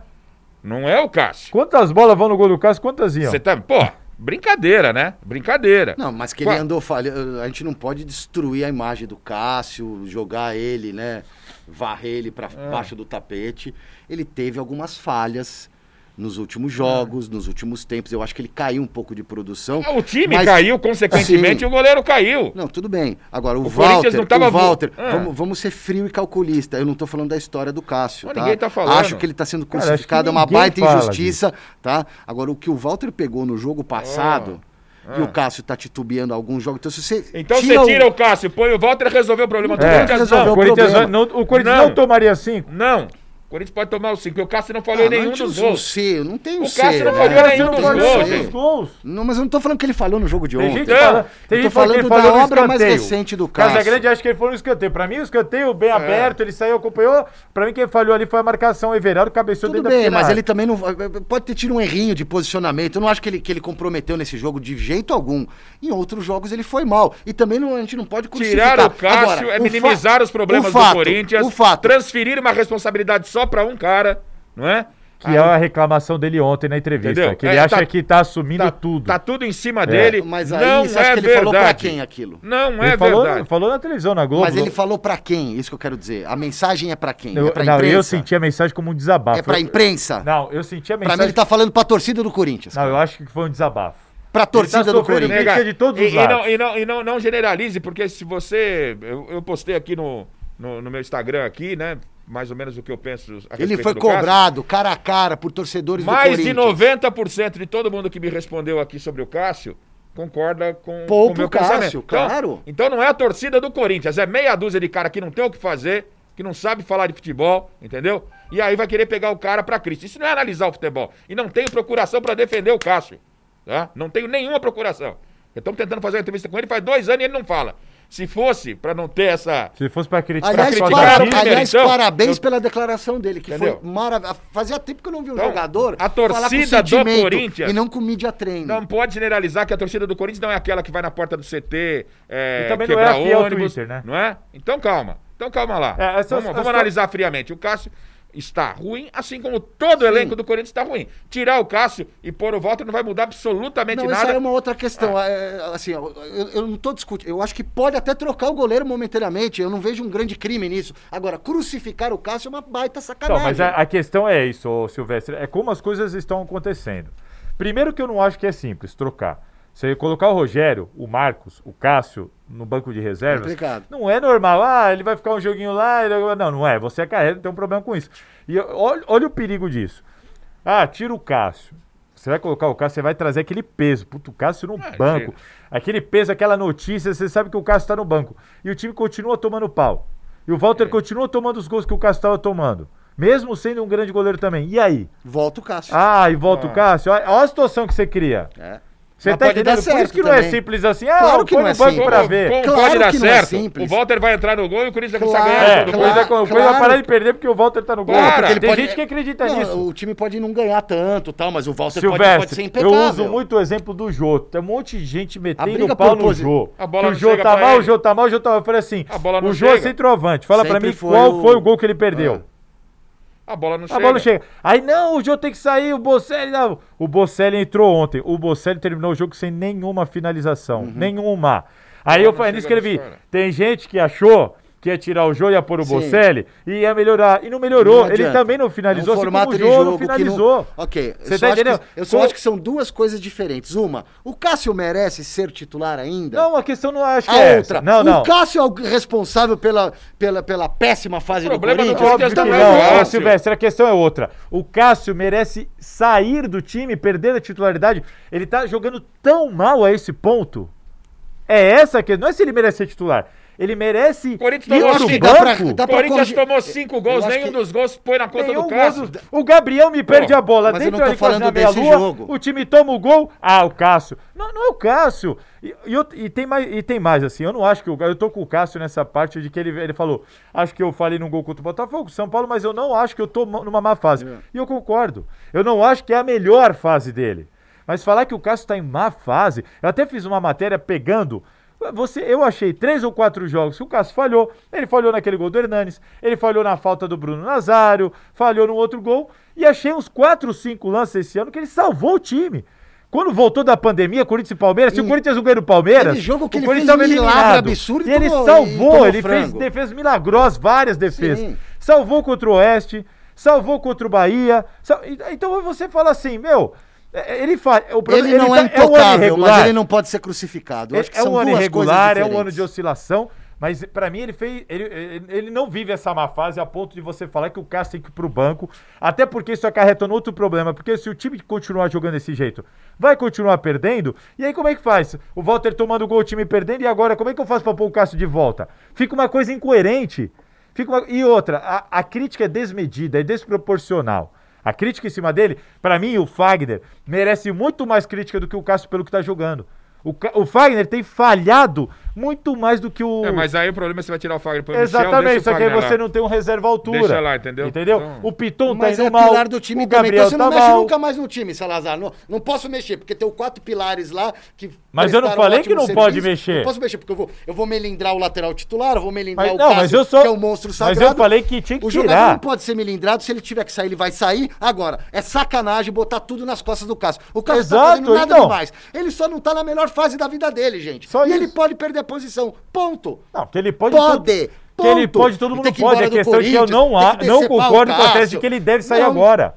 Não é o Cássio. Quantas bolas vão no gol do Cássio? Quantas iam? Você tá, pô, brincadeira, né? Brincadeira. Não, mas que ele Qua- andou falhando. A gente não pode destruir a imagem do Cássio, jogar ele, né? Varrer ele pra É. baixo do tapete. Ele teve algumas falhas nos últimos jogos, nos últimos tempos. Eu acho que ele caiu um pouco de produção. Ah, O time mas- caiu, consequentemente, Sim. o goleiro caiu. Não, tudo bem. Agora, o, O Corinthians Walter, não tava o Walter, Ah. vamos, vamos ser frio e calculista. Eu não tô falando da história do Cássio, tá? ninguém tá falando. Acho que ele tá sendo crucificado, é uma baita injustiça, tá? Agora, o que o Walter pegou no jogo passado, e Ah. o Cássio tá titubeando alguns jogos, então se você Então tira você tira o Cássio, põe o Walter e resolveu o problema do Não, É, Corinthians. resolver Não, o Corinthians, problema. não, o Corinthians Não. não, tomaria cinco. não. O Corinthians pode tomar os cinco, porque o Cássio não falhou Ah, em nenhum mas dos o gols. C, não tem o, O C. Cássio não né? falhou Cássio nenhum não dos falhou gols, nenhum gente. dos gols. Não, mas eu não tô falando que ele falhou no jogo de Tem ontem. gente, Não. que fala, tem Eu gente tô falando que da obra mais recente do Cássio. Casagrande acho que ele foi no escanteio. Pra mim, o escanteio bem É. aberto, ele saiu, acompanhou. Pra mim, quem falhou ali foi a marcação. O Everaldo cabeceou Tudo dentro da bem, pequena mas ele também não. Pode ter tido um errinho de posicionamento. Eu não acho que ele, que ele comprometeu nesse jogo de jeito algum. Em outros jogos ele foi mal. E também não- a gente não pode crucificar. Tirar o Cássio Agora, é o minimizar os problemas o fato, do Corinthians, O fato. transferir uma responsabilidade só pra um cara, não é? Que é a reclamação dele ontem na entrevista. Entendeu? Que ele É, acha tá- que tá assumindo Tá tudo. Tá tudo em cima dele. Mas aí não você acha é que ele verdade. falou pra quem aquilo? Não ele é falou, verdade. falou na televisão, na Globo. Mas ele falou pra quem? Isso que eu quero dizer. A mensagem é pra quem? Eu, é pra não, imprensa? eu senti a mensagem como um desabafo. É pra Eu- imprensa? Não, eu senti a Pra mensagem. mim ele tá falando pra torcida do Corinthians. Não, eu acho que foi um desabafo. Pra torcida do sofrendo Corinthians. crítica de todos os e, e lados. não, e, não, e não, não generalize, porque se você. Eu, eu postei aqui no, no, no meu Instagram aqui, né? Mais ou menos o que eu penso. a Ele foi do Cássio. cobrado cara a cara por torcedores do Mais de Corinthians. 90% de todo mundo que me respondeu aqui sobre o Cássio concorda com com o meu Cássio, pensamento. Então- claro. Então não é a torcida do Corinthians, é meia dúzia de cara que não tem o que fazer, que não sabe falar de futebol, entendeu? E aí vai querer pegar o cara pra Cristo. Isso não é analisar o futebol. E não tenho procuração pra defender o Cássio. Tá? Não tenho nenhuma procuração. Estamos tentando fazer uma entrevista com ele faz dois anos e ele não fala. Se fosse pra não ter essa. Se fosse pra criticar, Aliás, criticar para- aliás, então, parabéns eu- pela declaração dele, que Entendeu? foi maravilhoso. Fazia tempo que eu não vi um Então, jogador a falar com torcida do Corinthians- e não com media treino. Não pode generalizar que a torcida do Corinthians não é aquela que vai na porta do CT é, E também não quebrar é a fiel ônibus, Twitter, né? Não é? Então calma. Então calma lá. É, essas- vamos vamos analisar friamente. O Cássio está ruim, assim como todo o elenco do Corinthians está ruim. Tirar o Cássio e pôr o Walter não vai mudar absolutamente Não, isso nada. aí é uma outra questão. É, assim, ó, eu, eu não tô discutindo. Eu acho que pode até trocar o goleiro momentaneamente. Eu não vejo um grande crime nisso. Agora, crucificar o Cássio é uma baita Não, sacanagem. mas a, a questão é isso, ô, Silvestre. É como as coisas estão acontecendo. Primeiro que eu não acho que é simples trocar. Você colocar o Rogério, o Marcos, o Cássio no banco de reservas, Complicado. não é normal. Ah, ele vai ficar um joguinho lá. ele- Não, não é. Você é carreira, tem um problema com isso. E olha, olha o perigo disso. Ah, tira o Cássio. Você vai colocar o Cássio, você vai trazer aquele peso. Puto, o Cássio no Ah, banco. tira. Aquele peso, aquela notícia, você sabe que o Cássio tá no banco. E o time continua tomando pau. E o Walter É. continua tomando os gols que o Cássio estava tomando. Mesmo sendo um grande goleiro também. E aí? Volta o Cássio. Ah, e volta Ah. o Cássio. Olha, olha a situação que você cria. É. Você Mas tá pode dar entendendo? Por certo isso que não é também. simples assim. Ah, Claro que põe não no é banco simples. pra ver. como Claro pode dar que não é certo. simples. o Walter vai entrar no gol e o Corinthians vai Claro, ganhar É, o. Corinthians, claro, vai parar de perder porque o Walter tá no gol. Claro, Tem pode- gente que acredita Não, nisso. O time pode não ganhar tanto, tal, mas o Walter pode, pode Silvestre, ser eu impecável. uso muito o exemplo do Jô. Tem um monte de gente metendo o pau no Jô. Que o Jô tá mal, o Jô tá mal, o Jô tá mal. Eu falei assim, o Jô é centroavante. Fala pra Sempre mim qual foi o gol que ele perdeu. A bola não A chega. bola não chega. Aí não, o Jô tem que sair, o Bocelli não. O Bocelli entrou ontem. O Bocelli terminou o jogo sem nenhuma finalização. Uhum. Nenhuma. Aí eu chega escrevi. Tem gente que achou que ia tirar o Jô, ia pôr o Sim. Bocelli e ia melhorar. E não melhorou. Não ele também não finalizou, É um assim formato como o de Jô jogo não finalizou. Ok, eu Você só, tá acho entendendo? que, eu só Co- acho que são duas coisas diferentes. Uma, o Cássio merece ser titular ainda? Não, a questão não acho que A é outra, essa. Não, não. o Cássio é o responsável pela, pela, pela péssima fase O do problema do Corinthians? Também, não, Silvestre, a questão é outra. O Cássio merece sair do time, perder a titularidade. Ele tá jogando tão mal a esse ponto. É essa que não é se ele merece ser titular. Ele merece O Corinthians tomou que dá pra- dá O Corinthians corrigir- tomou cinco gols, eu nenhum que- dos gols põe na conta Nenhum do Cássio. do- O Gabriel me perde a bola mas eu dentro não tô falando desse lua. jogo. O time toma o gol. Ah, o Cássio. Não, não é o Cássio. E, e eu- e tem mais, e tem mais assim. Eu não acho que o eu tô com o Cássio nessa parte de que ele, ele falou. Acho que eu falei num gol contra o Botafogo, São Paulo, mas eu não acho que eu tô numa má fase. É. E eu concordo. Eu não acho que é a melhor fase dele. Mas falar que o Cássio tá em má fase, eu até fiz uma matéria pegando. Você, eu achei três ou quatro jogos que o Cássio falhou. Ele falhou naquele gol do Hernanes, ele falhou na falta do Bruno Nazário, falhou no outro gol. E achei uns quatro, cinco lances esse ano que ele salvou o time. Quando voltou da pandemia, Corinthians e Palmeiras, se E o Corinthians não ganha do Palmeiras, jogo que o ele Corinthians fez estava eliminado. absurdo e e ele tomou- e salvou, tomou ele fez frango. defesas milagrosas, várias defesas. Sim. Salvou contra o Oeste, salvou contra o Bahia. sal- e- Então você fala assim, meu, ele faz. O problema, Ele não é tá- um ano intocável, mas irregular. ele não pode ser crucificado. Eu acho que É um ano irregular, é um ano de oscilação, mas pra mim ele fez. Ele, ele, ele não vive essa má fase a ponto de você falar que o Cássio tem que ir pro banco. Até porque isso acarreta no outro problema. Porque se o time continuar jogando desse jeito, vai continuar perdendo. E aí como é que faz? O Walter tomando gol, o time perdendo, e agora como é que eu faço pra pôr o Cássio de volta? Fica uma coisa incoerente. Fica uma- E outra, a, a crítica é desmedida, é desproporcional. A crítica em cima dele, pra mim, o Fagner merece muito mais crítica do que o Cássio pelo que tá jogando. O, o Fagner tem falhado muito mais do que o. É, mas aí o problema é você vai tirar o Fagner pro Michel, Exatamente, o só que aí você não tem um reserva altura. Deixa lá, entendeu? Entendeu? Então- O Piton tá Mas indo é mal. pilar do time o também. Gabriel Então você não tá mexe mal. nunca mais no time, Salazar. Não, não posso mexer, porque tem quatro pilares lá que. Mas eu não falei que não serviço. pode mexer. Não posso mexer, porque eu vou, eu vou melindrar o lateral titular, eu vou melindrar Mas- o não, Cássio, mas eu só- que é o monstro mas sagrado. eu falei que tinha que O jogador tirar. não pode ser melindrado, se ele tiver que sair, ele vai sair. Agora, é sacanagem botar tudo nas costas do Cássio. O Cássio não tá Exato, fazendo nada então. demais. Ele só não tá na melhor fase da vida dele, gente. Só e isso. ele pode perder a posição. Ponto. Não, que ele pode. Pode, tudo- Que ele pode, todo mundo tem pode. Do questão é que eu não, tem a, que não concordo com a tese de que ele deve sair Não. agora.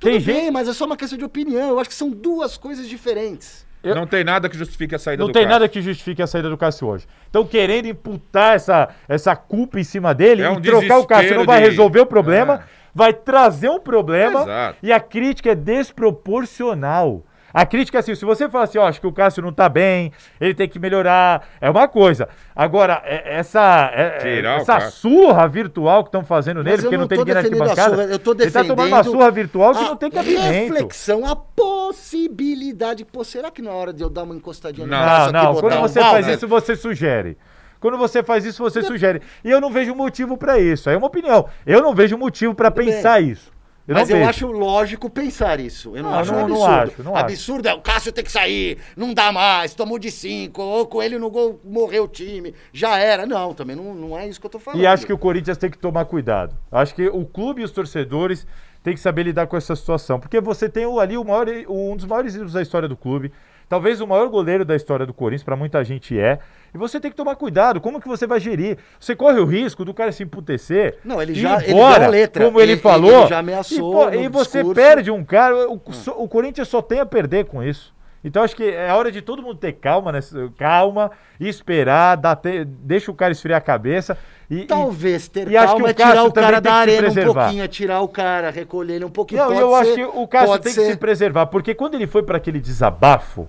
Tudo Tem bem, gente. mas é só uma questão de opinião. Eu acho que são duas coisas diferentes. Eu- Não tem nada que justifique a saída Não do tem Cássio. nada que justifique a saída do Cássio hoje. Então, querendo imputar essa, essa culpa em cima dele É e um trocar o Cássio não vai de- resolver o problema, É. vai trazer um problema Exato. e a crítica é desproporcional. A crítica é assim, se você fala assim, ó, acho que o Cássio não tá bem, ele tem que melhorar, é uma coisa. Agora, é- essa, é- é- Tirar essa surra virtual que estão fazendo nele, porque não, não tem ninguém na defendendo a arquibancada, surra, eu tô ele tá tomando uma defendendo surra virtual que não tem cabimento. reflexão, a possibilidade. Pô, será que na hora de eu dar uma encostadinha no Não, braço Não, aqui, não. botar Quando um você faz né? isso, você sugere. Quando você faz isso, você sugere. E eu não vejo motivo pra isso. É uma opinião. Eu não vejo motivo pra Tudo pensar isso. Eu Mas não eu vejo. acho lógico pensar isso. Eu não, Não, acho não- um não absurdo. acho, não acho. absurdo é o Cássio tem que sair, não dá mais, tomou de cinco, ou com ele no gol morreu o time, já era. Não, também não, não é isso que eu tô falando. E acho que o Corinthians tem que tomar cuidado. Acho que o clube e os torcedores têm que saber lidar com essa situação. Porque você tem ali o maior, um dos maiores ídolos da história do clube. Talvez o maior goleiro da história do Corinthians, pra muita gente é. E você tem que tomar cuidado. Como que você vai gerir? Você corre o risco do cara se emputecer. Não, ele já- ele embora, deu a letra. Como ele, Ele- falou. ele já ameaçou E, pô, e você discurso. perde um cara. O, só- o Corinthians só tem a perder com isso. Então acho que é hora de todo mundo ter calma, né? calma, esperar, dar te- deixa o cara esfriar a cabeça. E, Talvez ter e acho que calma o é tirar o cara da que arena um pouquinho, é tirar o cara, recolher ele um pouquinho. Não, eu acho ser, que o Cássio tem que ser. se preservar, porque quando ele foi para aquele desabafo,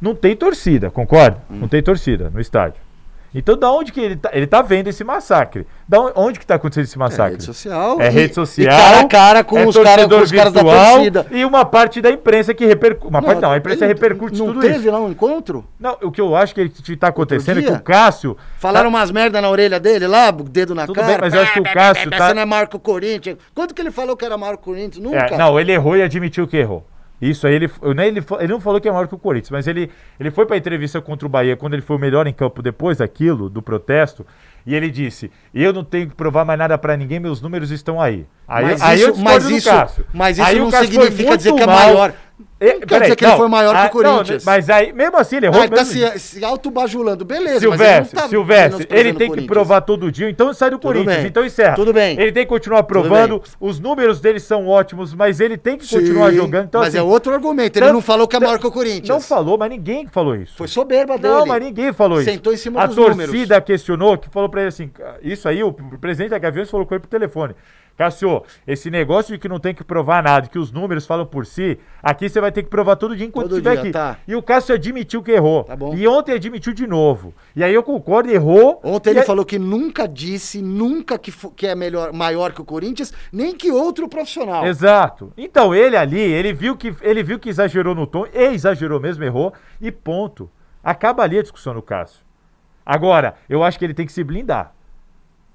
não tem torcida, concorda? Hum. Não tem torcida no estádio. Então, da onde que ele tá? Ele tá vendo esse massacre. Da onde, onde que tá acontecendo esse É massacre? rede social. É e- rede social. E cara a cara com é os, cara, com os caras da torcida. E uma parte da imprensa que repercute. Uma parte não, a imprensa repercute não tudo teve isso. lá um encontro? Não, o que eu acho que, ele, tá acontecendo é que o Cássio. Falaram tá- umas merda na orelha dele lá, o dedo na Tudo cara. bem, mas eu acho que o Cássio tá- Você não é maior que o Corinthians. Quanto que ele falou que era maior que o Corinthians? Nunca. É, não, ele errou e admitiu que errou. Isso aí, ele, eu nem- ele, ele não falou que é maior que o Corinthians, mas ele, ele foi pra entrevista contra o Bahia quando ele foi o melhor em campo depois daquilo, do protesto, e ele disse: Eu não tenho que provar mais nada pra ninguém, meus números estão aí. Aí, Mas aí eu isso- discordo mas isso- mas isso Aí não significa dizer que é maior. Não quer dizer que ele foi maior que o Corinthians. Não, mas aí, mesmo assim, ele errou. Ah, ele tá se, se autobajulando, beleza. Silvestre, mas ele, Silvestre, ele tem que provar todo dia, então sai do Tudo Corinthians. bem. Então encerra. Tudo bem. Ele tem que continuar provando. Os números dele são ótimos, mas ele tem que continuar Sim, jogando. Então, mas assim, é outro argumento. Ele tanto- não falou que é maior que o Corinthians. Não falou, mas ninguém falou isso. Foi soberba dele. Não, mas ninguém falou isso. Sentou em cima a dos torcida números. questionou, que falou pra ele assim, isso aí, o presidente da Gaviões falou com ele por telefone. Cássio, esse negócio de que não tem que provar nada, que os números falam por si, aqui você vai ter que provar todo dia enquanto Todo estiver dia, aqui. tá. E o Cássio admitiu que errou. Tá bom. E ontem admitiu de novo. E aí eu concordo, errou. Ontem ele aí- falou que nunca disse, nunca que, que é melhor, maior que o Corinthians, nem que outro profissional. Exato. Então ele ali, ele viu que ele viu que exagerou no tom, e exagerou mesmo, errou, e ponto. Acaba ali a discussão no Cássio. Agora, eu acho que ele tem que se blindar.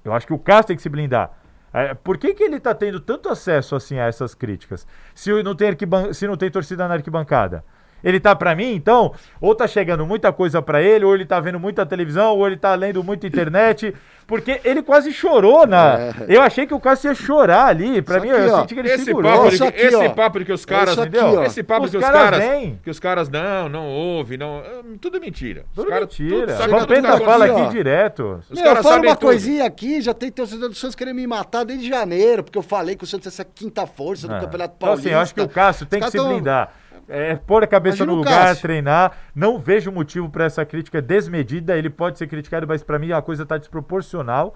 Eu acho que o Cássio tem que se blindar. É, por que, que ele está tendo tanto acesso assim a essas críticas? Se não tem, se não tem torcida na arquibancada? Ele tá pra mim, então, ou tá chegando muita coisa pra ele, ou ele tá vendo muita televisão, ou ele tá lendo muita internet, porque ele quase chorou na. É. Eu achei que o Cássio ia chorar ali. Pra Isso mim, aqui, eu ó. senti que ele Esse segurou. papo, de, Isso aqui, esse ó. papo de que os É caras, isso aqui, entendeu? ó. Esse papo Os que os caras vêm. que os caras não, não ouve, não, hum, tudo mentira. Os Tudo caras mentira. sabe A tudo que tá Vampeta fala aqui ó. direto. Os Meu, fala sabem uma tudo. coisinha aqui, já tem torcedor do Santos querendo me matar desde janeiro, porque eu falei que o Santos é essa quinta força do É. Campeonato Então, Paulista. assim, eu acho que o Cássio tem que se caras tão- blindar. É, pôr a cabeça Imagina no lugar, Cássio. treinar. Não vejo motivo para essa crítica desmedida. Ele pode ser criticado, mas para mim a coisa tá desproporcional.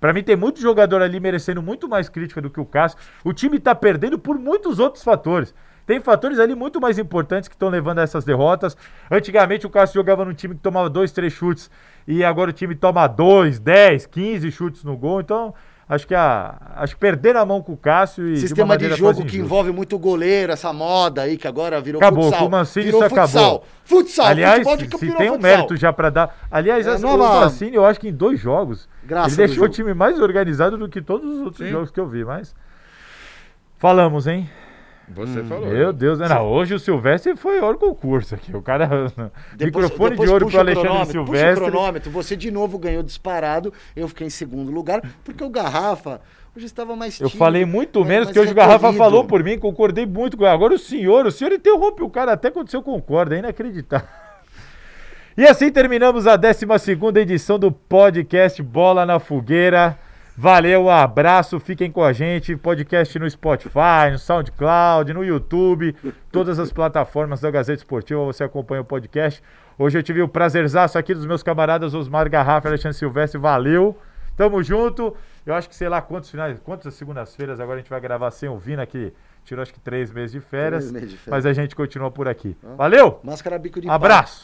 Para mim tem muito jogador ali merecendo muito mais crítica do que o Cássio. O time tá perdendo por muitos outros fatores. Tem fatores ali muito mais importantes que estão levando a essas derrotas. Antigamente o Cássio jogava num time que tomava dois, três chutes e agora o time toma dois, dez, quinze chutes no gol. Então acho que a acho que perder a mão com o Cássio e de Sistema de, maneira jogo que envolve muito goleiro, essa moda aí que agora virou Acabou, futsal. com o Mancini virou isso futsal. acabou. Futsal, Aliás, futebol de se, se tem um futsal. mérito já pra dar. Aliás, É nova- o Mancini, eu acho que em dois jogos, Graça ele deixou o time mais organizado do que todos os outros Sim. jogos que eu vi, mas. Falamos, hein? Você falou. Meu né? Deus, né? Não, hoje o Silvestre foi hora concurso aqui. O cara. Depois- microfone depois de ouro o Alexandre cronômetro, Puxa o Silvestre. cronômetro, você de novo ganhou disparado, eu fiquei em segundo lugar, porque o Garrafa hoje estava mais Eu tímido, falei muito mais- menos que hoje o Garrafa falou por mim, concordei muito com ele. Agora o senhor, o senhor interrompe o cara até quando o senhor concorda, é inacreditável. E assim terminamos a 12 edição do podcast Bola na Fogueira. Valeu, um abraço, fiquem com a gente. Podcast no Spotify, no SoundCloud, no YouTube, todas as plataformas da Gazeta Esportiva. Você acompanha o podcast. Hoje eu tive o prazerzaço aqui dos meus camaradas Osmar Garrafa e Alexandre Silvestre. Valeu, tamo junto. Eu acho que sei lá quantos finais, quantas segundas-feiras agora a gente vai gravar sem o Vina, que tirou acho que três meses de férias. Três meses de férias. Mas a gente continua por aqui. Valeu, Máscara bico de abraço.